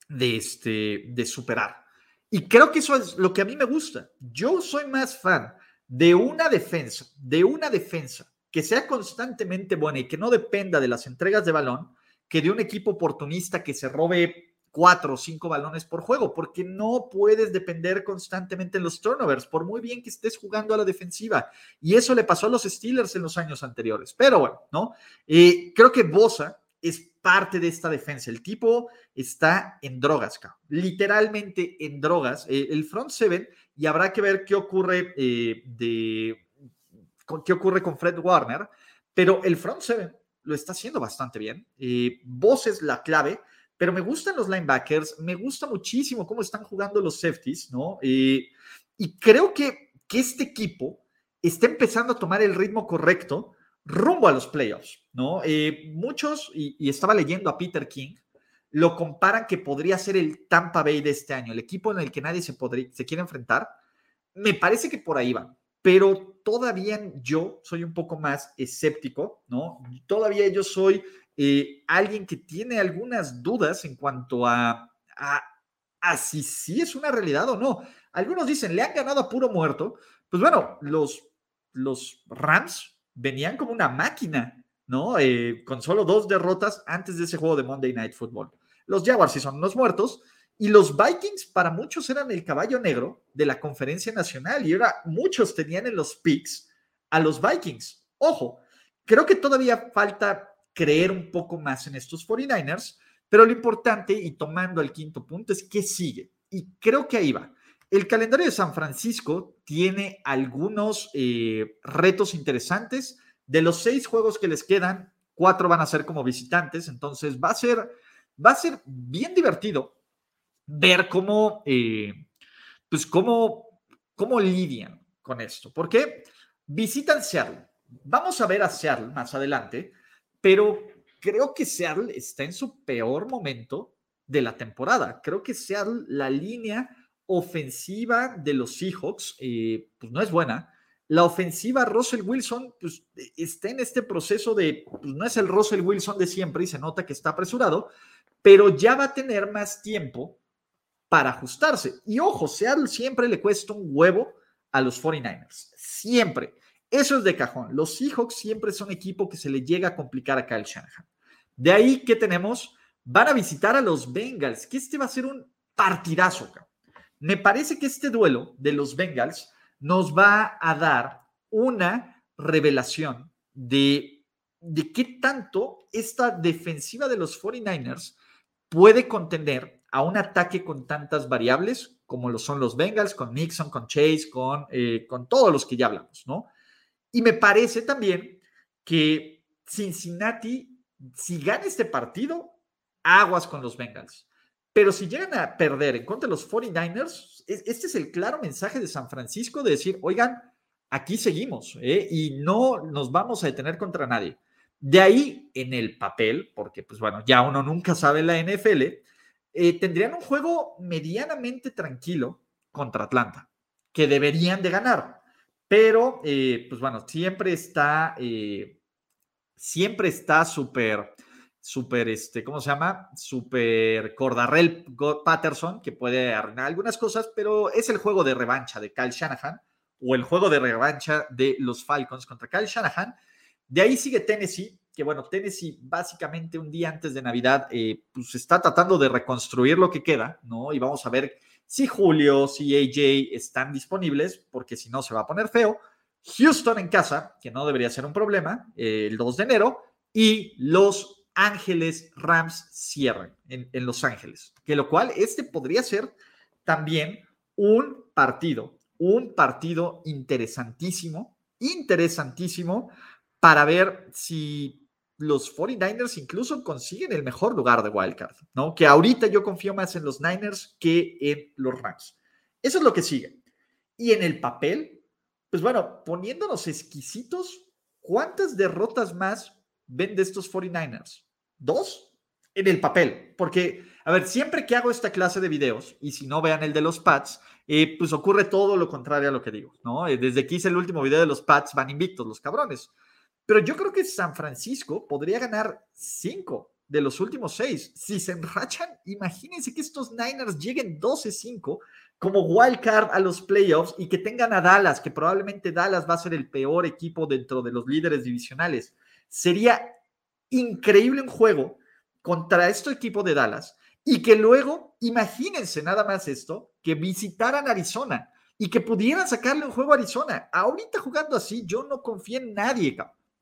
de, este, de superar. Y creo que eso es lo que a mí me gusta. Yo soy más fan de una defensa, de una defensa que sea constantemente buena y que no dependa de las entregas de balón, que de un equipo oportunista que se robe cuatro o cinco balones por juego, porque no puedes depender constantemente en los turnovers, por muy bien que estés jugando a la defensiva. Y eso le pasó a los Steelers en los años anteriores. Pero bueno, ¿no? Eh, creo que Bosa es parte de esta defensa. El tipo está en drogas, literalmente en drogas. Eh, el front seven, y habrá que ver qué ocurre eh, de qué ocurre con Fred Warner, pero el front seven lo está haciendo bastante bien. Eh, es la clave pero me gustan los linebackers, me gusta muchísimo cómo están jugando los safeties, ¿no? y creo que, que este equipo está empezando a tomar el ritmo correcto rumbo a los playoffs, ¿no? Eh, muchos, y, estaba leyendo a Peter King, lo comparan que podría ser el Tampa Bay de este año, el equipo en el que nadie se, podría, se quiere enfrentar, me parece que por ahí va, pero todavía yo soy un poco más escéptico, ¿no? Todavía yo soy eh, alguien que tiene algunas dudas en cuanto a, si sí es una realidad o no. Algunos dicen, le han ganado a puro muerto. Pues bueno, los, los Rams venían como una máquina, ¿no? Eh, con solo dos derrotas antes de ese juego de Monday Night Football. Los Jaguars sí son unos muertos. Y los Vikings para muchos eran el caballo negro de la conferencia nacional y ahora muchos tenían en los picks a los Vikings. Ojo, creo que todavía falta creer un poco más en estos 49ers, pero lo importante y tomando el quinto punto es que sigue. Y creo que ahí va. El calendario de San Francisco tiene algunos eh, retos interesantes. De los seis juegos que les quedan, cuatro van a ser como visitantes, entonces va a ser, va a ser bien divertido ver cómo, eh, pues cómo, cómo lidian con esto. Porque visitan Seattle. Vamos a ver a Seattle más adelante, pero creo que Seattle está en su peor momento de la temporada. Creo que Seattle, la línea ofensiva de los Seahawks, eh, pues no es buena. La ofensiva Russell Wilson, pues está en este proceso de, pues no es el Russell Wilson de siempre y se nota que está apresurado, pero ya va a tener más tiempo para ajustarse. Y ojo, Seattle siempre le cuesta un huevo a los 49ers, siempre. Eso es de cajón. Los Seahawks siempre son equipo que se le llega a complicar a Kyle Shanahan. De ahí que tenemos, van a visitar a los Bengals, que este va a ser un partidazo. Me parece que este duelo de los Bengals nos va a dar una revelación de, de qué tanto esta defensiva de los 49ers puede contener a un ataque con tantas variables como lo son los Bengals, con Nixon, con Chase, con, eh, con todos los que ya hablamos, ¿no? Y me parece también que Cincinnati, si gana este partido, aguas con los Bengals. Pero si llegan a perder en contra de los 49ers, este es el claro mensaje de San Francisco de decir, oigan, aquí seguimos ¿eh? y no nos vamos a detener contra nadie. De ahí, en el papel, porque pues bueno, ya uno nunca sabe la NFL, eh, tendrían un juego medianamente tranquilo contra Atlanta, que deberían de ganar. Pero, eh, pues bueno, siempre está, siempre está súper súper, este, ¿cómo se llama? Súper Cordarrell Patterson, que puede arruinar algunas cosas, pero es el juego de revancha de Kyle Shanahan o el juego de revancha de los Falcons contra Kyle Shanahan. De ahí sigue Tennessee, que bueno, Tennessee básicamente un día antes de Navidad, eh, pues está tratando de reconstruir lo que queda, ¿no? Y vamos a ver si Julio, si AJ están disponibles, porque si no se va a poner feo. Houston en casa, que no debería ser un problema, eh, el 2 de enero, y los Ángeles Rams cierran en, Los Ángeles, que lo cual este podría ser también un partido, un partido interesantísimo, interesantísimo para ver si los 49ers incluso consiguen el mejor lugar de wildcard, ¿no? Que ahorita yo confío más en los Niners que en los Rams. Eso es lo que sigue. Y en el papel, pues bueno, poniéndonos exquisitos, ¿cuántas derrotas más ven de estos 49ers? dos en el papel, porque, a ver, siempre que hago esta clase de videos, y si no vean el de los Pats, eh, pues ocurre todo lo contrario a lo que digo, ¿no? Eh, desde que hice el último video de los Pats, van invictos los cabrones. Pero yo creo que San Francisco podría ganar cinco de los últimos seis. Si se enrachan, imagínense que estos Niners lleguen 12-5 como wildcard a los playoffs y que tengan a Dallas, que probablemente Dallas va a ser el peor equipo dentro de los líderes divisionales. Sería increíble un juego contra este equipo de Dallas y que luego, imagínense nada más esto, que visitaran Arizona y que pudieran sacarle un juego a Arizona. Ahorita jugando así, yo no confío en nadie.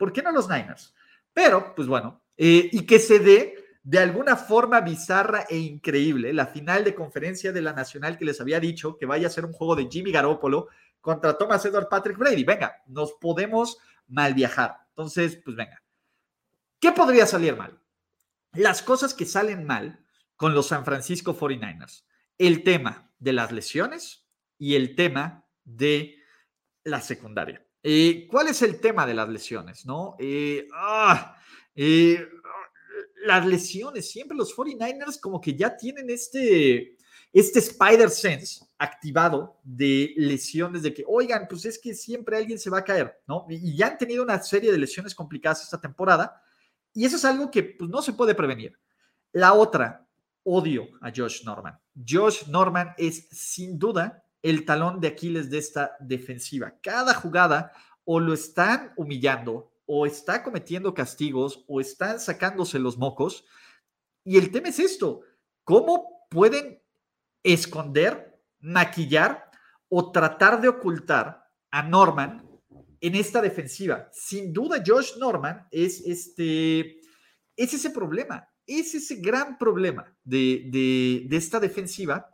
¿Por qué no los Niners? Pero, pues bueno, eh, y que se dé de alguna forma bizarra e increíble la final de conferencia de la Nacional que les había dicho que vaya a ser un juego de Jimmy Garoppolo contra Thomas Edward Patrick Brady. Venga, nos podemos mal viajar. Entonces, pues venga, ¿Qué podría salir mal? Las cosas que salen mal con los San Francisco 49ers. El tema de las lesiones y el tema de la secundaria. Eh, ¿Cuál es el tema de las lesiones? ¿no? Eh, ah, eh, las lesiones, siempre los 49ers como que ya tienen este, este Spider Sense activado de lesiones de que, oigan, pues es que siempre alguien se va a caer, ¿no? Y ya han tenido una serie de lesiones complicadas esta temporada y eso es algo que pues, no se puede prevenir. La otra, odio a Josh Norman. Josh Norman es sin duda el talón de Aquiles de esta defensiva. Cada jugada o lo están humillando o está cometiendo castigos o están sacándose los mocos. Y el tema es esto, ¿cómo pueden esconder, maquillar o tratar de ocultar a Norman en esta defensiva? Sin duda, Josh Norman es, este, es ese problema, es ese gran problema de, de, de esta defensiva.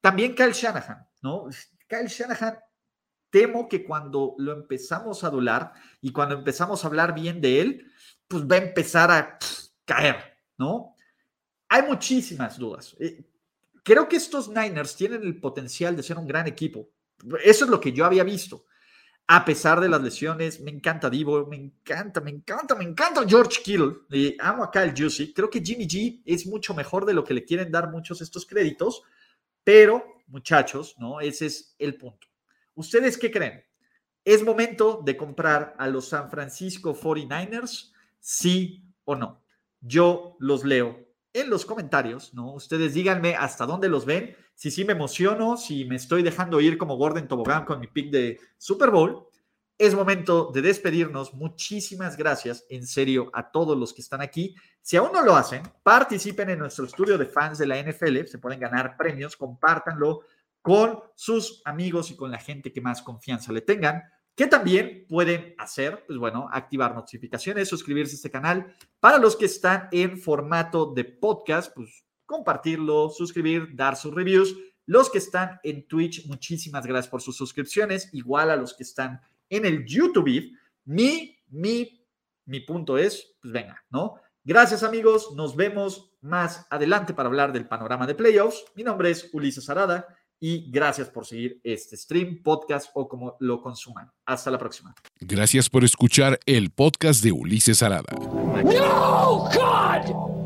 También Kyle Shanahan, ¿no? Kyle Shanahan temo que cuando lo empezamos a adular y cuando empezamos a hablar bien de él, pues va a empezar a caer, ¿no? Hay muchísimas dudas. Eh, creo que estos Niners tienen el potencial de ser un gran equipo. Eso es lo que yo había visto. A pesar de las lesiones, me encanta Divo, me encanta, me encanta, me encanta George Kittle. Eh, amo a Kyle Juicy. Creo que Jimmy G es mucho mejor de lo que le quieren dar muchos estos créditos, pero muchachos, ¿no? Ese es el punto. ¿Ustedes qué creen? ¿Es momento de comprar a los San Francisco 49ers? ¿Sí o no? Yo los leo en los comentarios, ¿no? Ustedes díganme hasta dónde los ven, si sí me emociono, si me estoy dejando ir como Gordon Tobogán con mi pick de Super Bowl. Es momento de despedirnos. Muchísimas gracias, en serio, a todos los que están aquí. Si aún no lo hacen, participen en nuestro estudio de fans de la NFL. Se pueden ganar premios, compártanlo con sus amigos y con la gente que más confianza le tengan. que también pueden hacer? Pues bueno, activar notificaciones, suscribirse a este canal. Para los que están en formato de podcast, pues compartirlo, suscribir, dar sus reviews. Los que están en Twitch, muchísimas gracias por sus suscripciones. Igual a los que están en el YouTube. Mi, mi, mi punto es, pues venga, ¿no? Gracias amigos, nos vemos más adelante para hablar del panorama de playoffs. Mi nombre es Ulises Arada y gracias por seguir este stream, podcast o como lo consuman. Hasta la próxima. Gracias por escuchar el podcast de Ulises Arada. No, God!